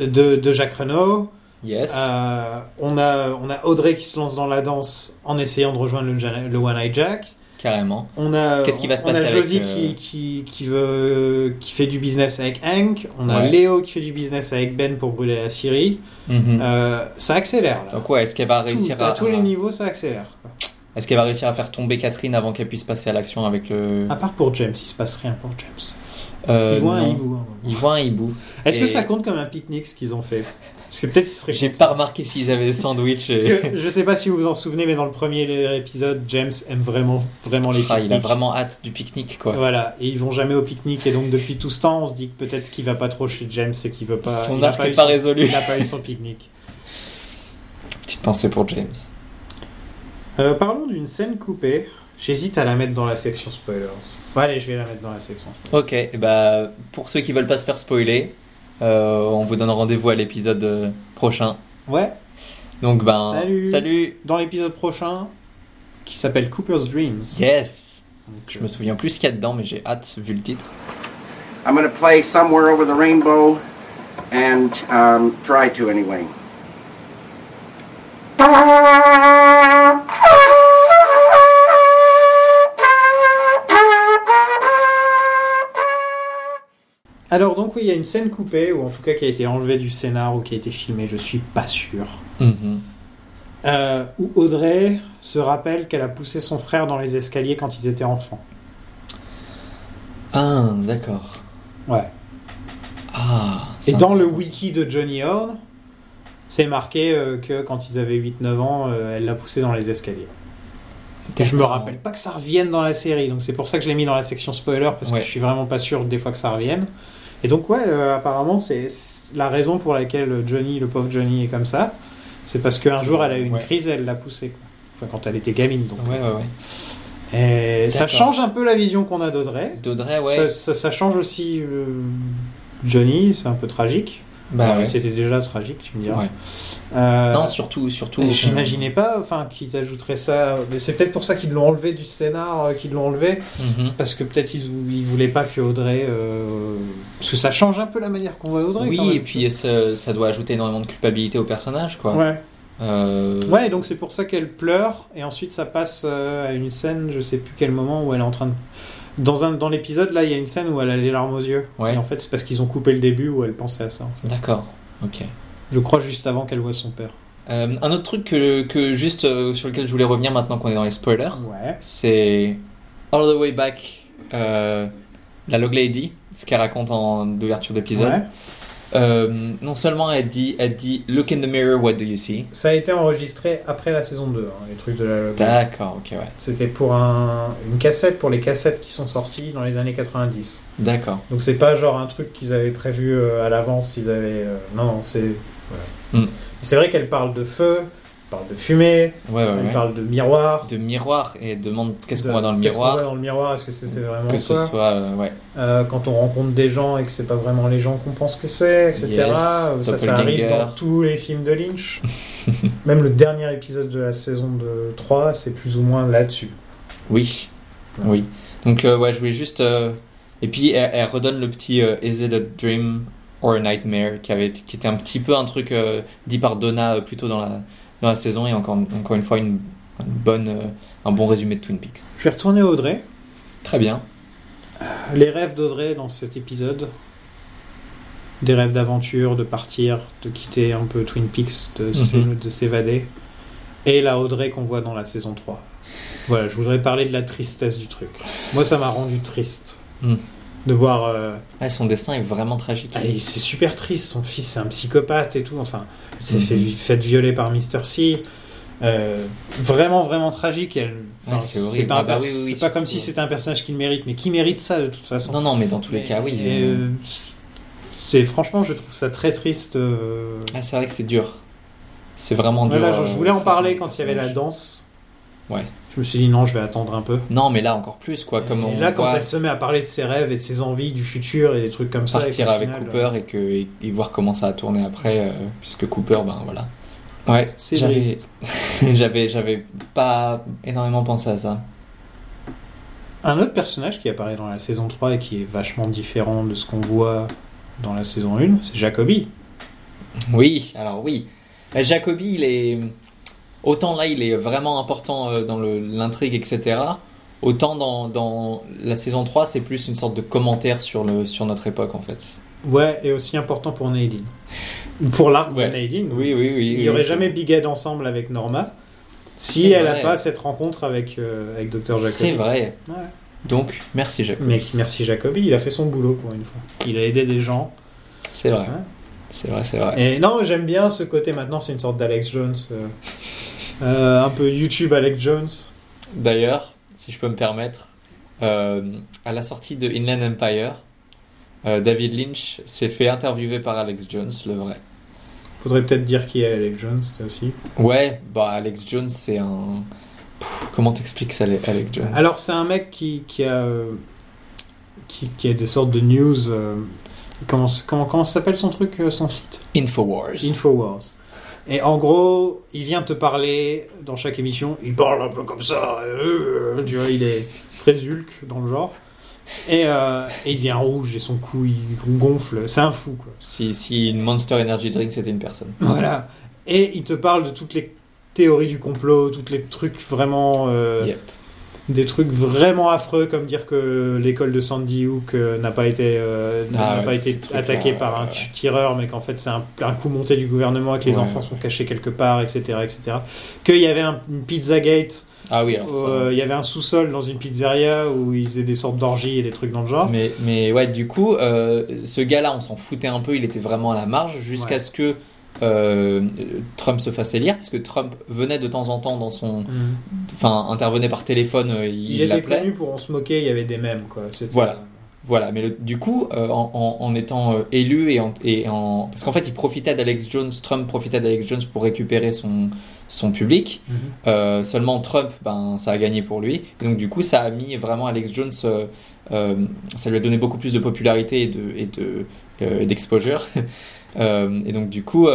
de, de Jacques Renault. Yes. Euh, on, a, on a Audrey qui se lance dans la danse en essayant de rejoindre le, le One Eye Jack. Carrément. On a, Qu'est-ce qui va se on passer a avec, Josie euh, qui, qui, qui, veut, qui fait du business avec Hank. On a Ouais. Léo qui fait du business avec Ben pour brûler la Syrie. Mhm. Euh, ça accélère là. Donc ouais, est-ce qu'elle va Tout- réussir à à, tous les niveaux, ça accélère. quoi. est-ce qu'elle va réussir à faire tomber Catherine avant qu'elle puisse passer à l'action avec le. À part pour James, il se passe rien pour James. Euh, il voit un hibou. hein. Il voit un hibou. Est-ce que ça compte comme un pique-nique ce qu'ils ont fait? Parce que peut-être serait. J'ai pas remarqué s'ils avaient des sandwichs. Parce Et... que je sais pas si vous vous en souvenez, mais dans le premier épisode, James aime vraiment, vraiment les Ah, pique-niques. il a vraiment hâte du pique-nique quoi. Voilà, et ils vont jamais au pique-nique, et donc depuis tout ce temps, on se dit que peut-être qu'il va pas trop chez James, c'est qu'il veut pas. Son arc eu est pas son- résolu. Il n'a pas eu son pique-nique. Petite pensée pour James. Euh, parlons d'une scène coupée. J'hésite à la mettre dans la section spoilers. Bon, allez, je vais la mettre dans la section. Ok, et bah pour ceux qui veulent pas se faire spoiler, euh, on vous donne rendez-vous à l'épisode euh, prochain. Ouais, Donc ben Salut. salut. dans l'épisode prochain, qui s'appelle Cooper's Dreams. Yes. Donc, Je euh, me souviens plus ce qu'il y a dedans, mais j'ai hâte vu le titre. I'm going to play Somewhere Over the Rainbow and um, try to anyway. *laughs* Alors donc oui, il y a une scène coupée, ou en tout cas qui a été enlevée du scénar ou qui a été filmée, je suis pas sûr. Mhm. Euh, où Audrey se rappelle qu'elle a poussé son frère dans les escaliers quand ils étaient enfants. Ah, d'accord. Ouais. Ah. Et dans le wiki de Johnny Horn, c'est marqué euh, que quand ils avaient 8-9 ans, euh, elle l'a poussé dans les escaliers. Je me rappelle pas que ça revienne dans la série, donc c'est pour ça que je l'ai mis dans la section spoiler, parce Ouais. que je suis vraiment pas sûr des fois que ça revienne. Et donc ouais, euh, apparemment c'est la raison pour laquelle Johnny, le pauvre Johnny, est comme ça. C'est parce qu'un jour elle a eu une Ouais. crise elle l'a poussé. quoi. Enfin quand elle était gamine donc. Ouais, ouais, ouais. Et ça change un peu la vision qu'on a d'Audrey. D'Audrey, ouais. Ça, ça- ça change aussi euh, Johnny, c'est un peu tragique. Bah Ouais. C'était déjà tragique, tu me diras. Ouais. Euh, Non, surtout, surtout. J'imaginais pas enfin, qu'ils ajouteraient ça. Mais c'est peut-être pour ça qu'ils l'ont enlevé du scénar, euh, qu'ils l'ont enlevé. Mhm. Parce que peut-être ils, ils voulaient pas que Audrey. euh, Parce que ça change un peu la manière qu'on voit Audrey. quand Oui, même. et puis ça, ça doit ajouter énormément de culpabilité au personnage, quoi. Ouais. Euh, Ouais, donc c'est pour ça qu'elle pleure. Et ensuite ça passe euh, à une scène, je sais plus quel moment, où elle est en train de. Dans, un, dans l'épisode, là, il y a une scène où elle a les larmes aux yeux. Ouais. Et en fait, c'est parce qu'ils ont coupé le début où elle pensait à ça. en fait. D'accord. Ok. Je crois juste avant qu'elle voit son père. Euh, un autre truc que, que juste euh, sur lequel je voulais revenir maintenant qu'on est dans les spoilers, Ouais. c'est All the Way Back, euh, la Log Lady, ce qu'elle raconte en d'ouverture d'épisode. Ouais. Euh, non seulement elle dit, elle dit Look in the mirror, what do you see? Ça a été enregistré après la saison 2, hein, les trucs de la. D'accord, ok, ouais. C'était pour un, une cassette, pour les cassettes qui sont sorties dans les années 90. D'accord. Donc c'est pas genre un truc qu'ils avaient prévu euh, à l'avance, ils avaient... euh, Non, non, c'est... voilà. Mm. C'est vrai qu'elle parle de feu, parle de fumée, Ouais, ouais, il ouais. parle de miroir. De miroir et demande qu'est-ce de- qu'on voit dans le qu'est-ce qu'on miroir. voit dans le miroir Est-ce que c'est c'est vraiment que ce soit. euh. Euh, Quand on rencontre des gens et que c'est pas vraiment les gens qu'on pense que c'est, etc. Yes, Euh, ça, ça arrive dans tous les films de Lynch. *laughs* Même le dernier épisode de la saison de 3, c'est plus ou moins là-dessus. Oui. Oui. Donc, euh, ouais, je voulais juste. Et puis, elle, elle redonne le petit Is it a dream or a nightmare qui, avait, qui était un petit peu un truc dit par Donna euh, plus tôt dans la, dans la saison et encore, encore une fois une, une bonne, euh, un bon résumé de Twin Peaks. Je vais retourner à Audrey. Très bien. Les rêves d'Audrey dans cet épisode. Des rêves d'aventure, de partir, de quitter un peu Twin Peaks, de Mhm. de s'évader. Et la Audrey qu'on voit dans la saison 3. Voilà, je voudrais parler de la tristesse du truc. Moi, ça m'a rendu triste. Mhm. De voir. euh, Ouais, son destin est vraiment tragique. ah, c'est super triste, son fils c'est un psychopathe et tout. Enfin, il s'est Mhm. fait, fait violer par Mr. C. Euh, vraiment, vraiment tragique. Elle, enfin, Ouais, c'est horrible. pas, Ah bah pers- oui, oui, oui, c'est pas comme si c'était un personnage qu'il mérite, mais qui mérite ça de toute façon. Non, non, mais dans tous les cas, oui. Euh, c'est franchement, je trouve ça très triste. Ah, c'est vrai que c'est dur. C'est vraiment dur. Voilà, je, je voulais en parler le quand il y avait la danse. Ouais. Je me suis dit non, je vais attendre un peu. Non, mais là encore plus, quoi. Comme et on là, quand voit elle se met à parler de ses rêves et de ses envies du futur et des trucs comme ça, partir avec final, Cooper et, que, et, et voir comment ça a tourné après, euh, puisque Cooper, ben voilà. Ouais, C'est j'avais, *laughs* j'avais, j'avais pas énormément pensé à ça. Un autre personnage qui apparaît dans la saison 3 et qui est vachement différent de ce qu'on voit dans la saison 1, c'est Jacoby. Oui, alors oui. Euh, Jacobi, il est. Autant là, il est vraiment important euh, dans l'intrigue, etc. Autant dans, dans la saison 3, c'est plus une sorte de commentaire sur, le, sur notre époque, en fait. Ouais, et aussi important pour Nadine. Pour l'arc Ouais. de Nadine. Oui, oui, oui. Il oui, n'y aurait oui. jamais Big Ed ensemble avec Norma si elle n'a pas cette rencontre avec, euh, avec Dr. Jacoby. C'est vrai. Ouais. Donc, merci Jacobi. Mais merci Jacoby, il a fait son boulot pour une fois. Il a aidé des gens. C'est vrai. Ouais. C'est vrai, c'est vrai. Et non, j'aime bien ce côté maintenant, c'est une sorte d'Alex Jones. euh, euh, un peu YouTube Alex Jones. D'ailleurs, si je peux me permettre, euh, à la sortie de Inland Empire, euh, David Lynch s'est fait interviewer par Alex Jones, le vrai. Faudrait peut-être dire qui est Alex Jones c'était aussi. Ouais, bah Alex Jones, c'est un. Pff, comment t'expliques ça, Alex Jones? Alors c'est un mec qui, qui a qui, qui a des sortes de news. comment comment comment s'appelle son truc, son site? Infowars. Infowars. Et en gros, il vient te parler dans chaque émission. Il parle un peu comme ça. euh, tu vois, il est très Hulk dans le genre. Et, euh, et il devient rouge et son cou il gonfle. C'est un fou quoi. si, si une Monster Energy Drink c'était une personne. *laughs* Voilà. Et il te parle de toutes les théories du complot, toutes les trucs vraiment. euh, Yep. Des trucs vraiment affreux, comme dire que l'école de Sandy Hook euh, n'a pas été, euh, Ah n'a ouais, pas été attaquée par un ouais. tireur, mais qu'en fait c'est un, un coup monté du gouvernement et que les Ouais. enfants sont cachés quelque part, etc. etc. Qu'il y avait un, une Pizzagate, Ah oui, alors où, ça. euh, il y avait un sous-sol dans une pizzeria où ils faisaient des sortes d'orgies et des trucs dans le genre. Mais, mais ouais, du coup, euh, ce gars-là, on s'en foutait un peu, il était vraiment à la marge jusqu'à ce que euh, Trump se fasse élire, parce que Trump venait de temps en temps dans son. Mhm. Enfin, intervenait par téléphone, euh, il, Il, était connu pour en se moquer, il y avait des mèmes, quoi. Voilà. Voilà, mais le- du coup, euh, en, en- en étant euh, élu et en, et en. Parce qu'en fait, il profitait d'Alex Jones, Trump profitait d'Alex Jones pour récupérer son, son public. Mhm. Euh, seulement Trump, ben, ça a gagné pour lui. Et donc, du coup, ça a mis vraiment Alex Jones. ça lui a donné beaucoup plus de popularité et de et de euh, *laughs* Euh, et donc, du coup.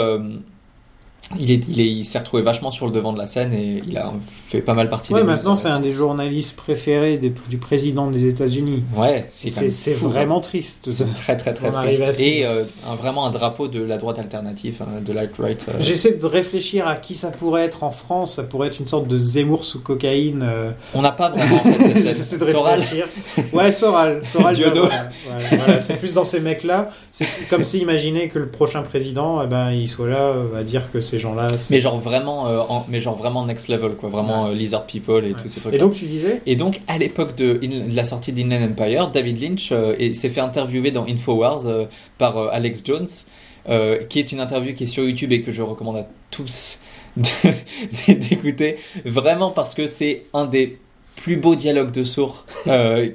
Il est, il est, il s'est retrouvé vachement sur le devant de la scène et il a fait pas mal partie Ouais, des maintenant c'est un des journalistes préférés des- du président des États-Unis. Ouais, c'est C'est c'est hein. vraiment triste. C'est très très très triste. Et euh, un- vraiment un drapeau de la droite alternative, hein, de l'alt-right. euh. J'essaie de réfléchir à qui ça pourrait être en France. Ça pourrait être une sorte de Zemmour sous cocaïne. euh, On n'a pas vraiment en fait, *laughs* J'essaie de Soral. réfléchir. Ouais, Soral. Soral Diodo. voilà. Ouais, voilà, c'est plus dans ces mecs-là. C'est comme si imaginer que le prochain président, eh ben, il soit là à dire que ces gens-là. Mais genre vraiment, euh, en- mais genre vraiment next level quoi, vraiment euh, Lizard People et tous ces trucs. Et donc tu disais Et donc, à l'époque de, de la sortie d'Inland Empire, David Lynch euh, s'est fait interviewer dans Infowars par Alex Jones, qui est une interview qui est sur YouTube et que je recommande à tous *laughs* d'écouter, vraiment parce que c'est un des plus beaux dialogues de sourds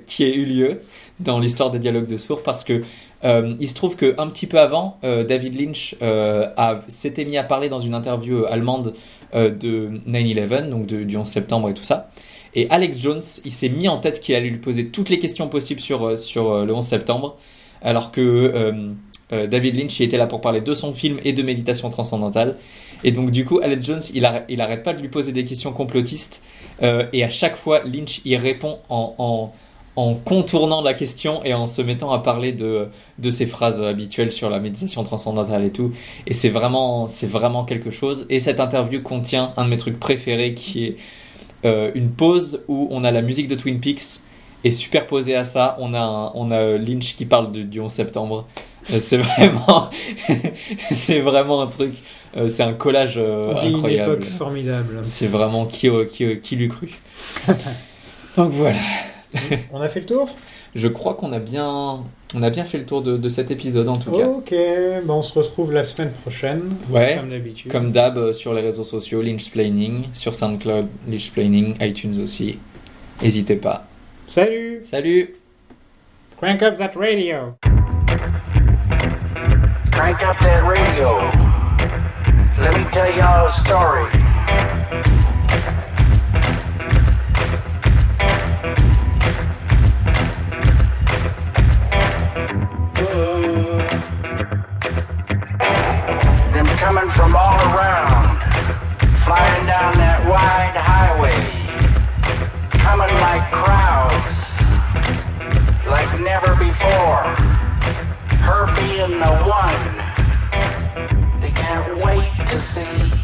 qui ait eu lieu dans l'histoire des dialogues de sourds, parce que Euh, il se trouve que un petit peu avant, euh, David Lynch euh, a- s'était mis à parler dans une interview allemande de 9/11, donc du 11 septembre et tout ça. Et Alex Jones, il s'est mis en tête qu'il allait lui poser toutes les questions possibles sur, le 11 septembre, alors que David Lynch il était là pour parler de son film et de méditation transcendantale. Et donc du coup, Alex Jones, il, il arrête pas de lui poser des questions complotistes, et à chaque fois, Lynch il répond en, en contournant la question et en se mettant à parler de, de ses phrases habituelles sur la méditation transcendantale et tout. Et c'est vraiment, c'est vraiment quelque chose. Et cette interview contient un de mes trucs préférés qui est euh, une pause où on a la musique de Twin Peaks et superposé à ça, on a, un- on a Lynch qui parle de- du 11 septembre. Euh, c'est *laughs* vraiment, *laughs* c'est vraiment un truc, euh, c'est un collage vit une incroyable. époque formidable. C'est vraiment qui, qui, qui l'eût cru. *laughs* Donc voilà. *laughs* On a fait le tour? Je crois qu'on a bien, on a bien fait le tour de, de cet épisode en tout cas. Ok, bah on se retrouve la semaine prochaine. Ouais, Comme d'habitude. Comme d'hab euh, sur les réseaux sociaux, Lynchsplaining, sur SoundCloud, Lynchsplaining, iTunes aussi. N'hésitez pas. Salut Salut Crank up that radio Crank up that radio. Let me tell y'all a story. coming from all around, flying down that wide highway, coming like crowds, like never before. Her being the one, they can't wait to see.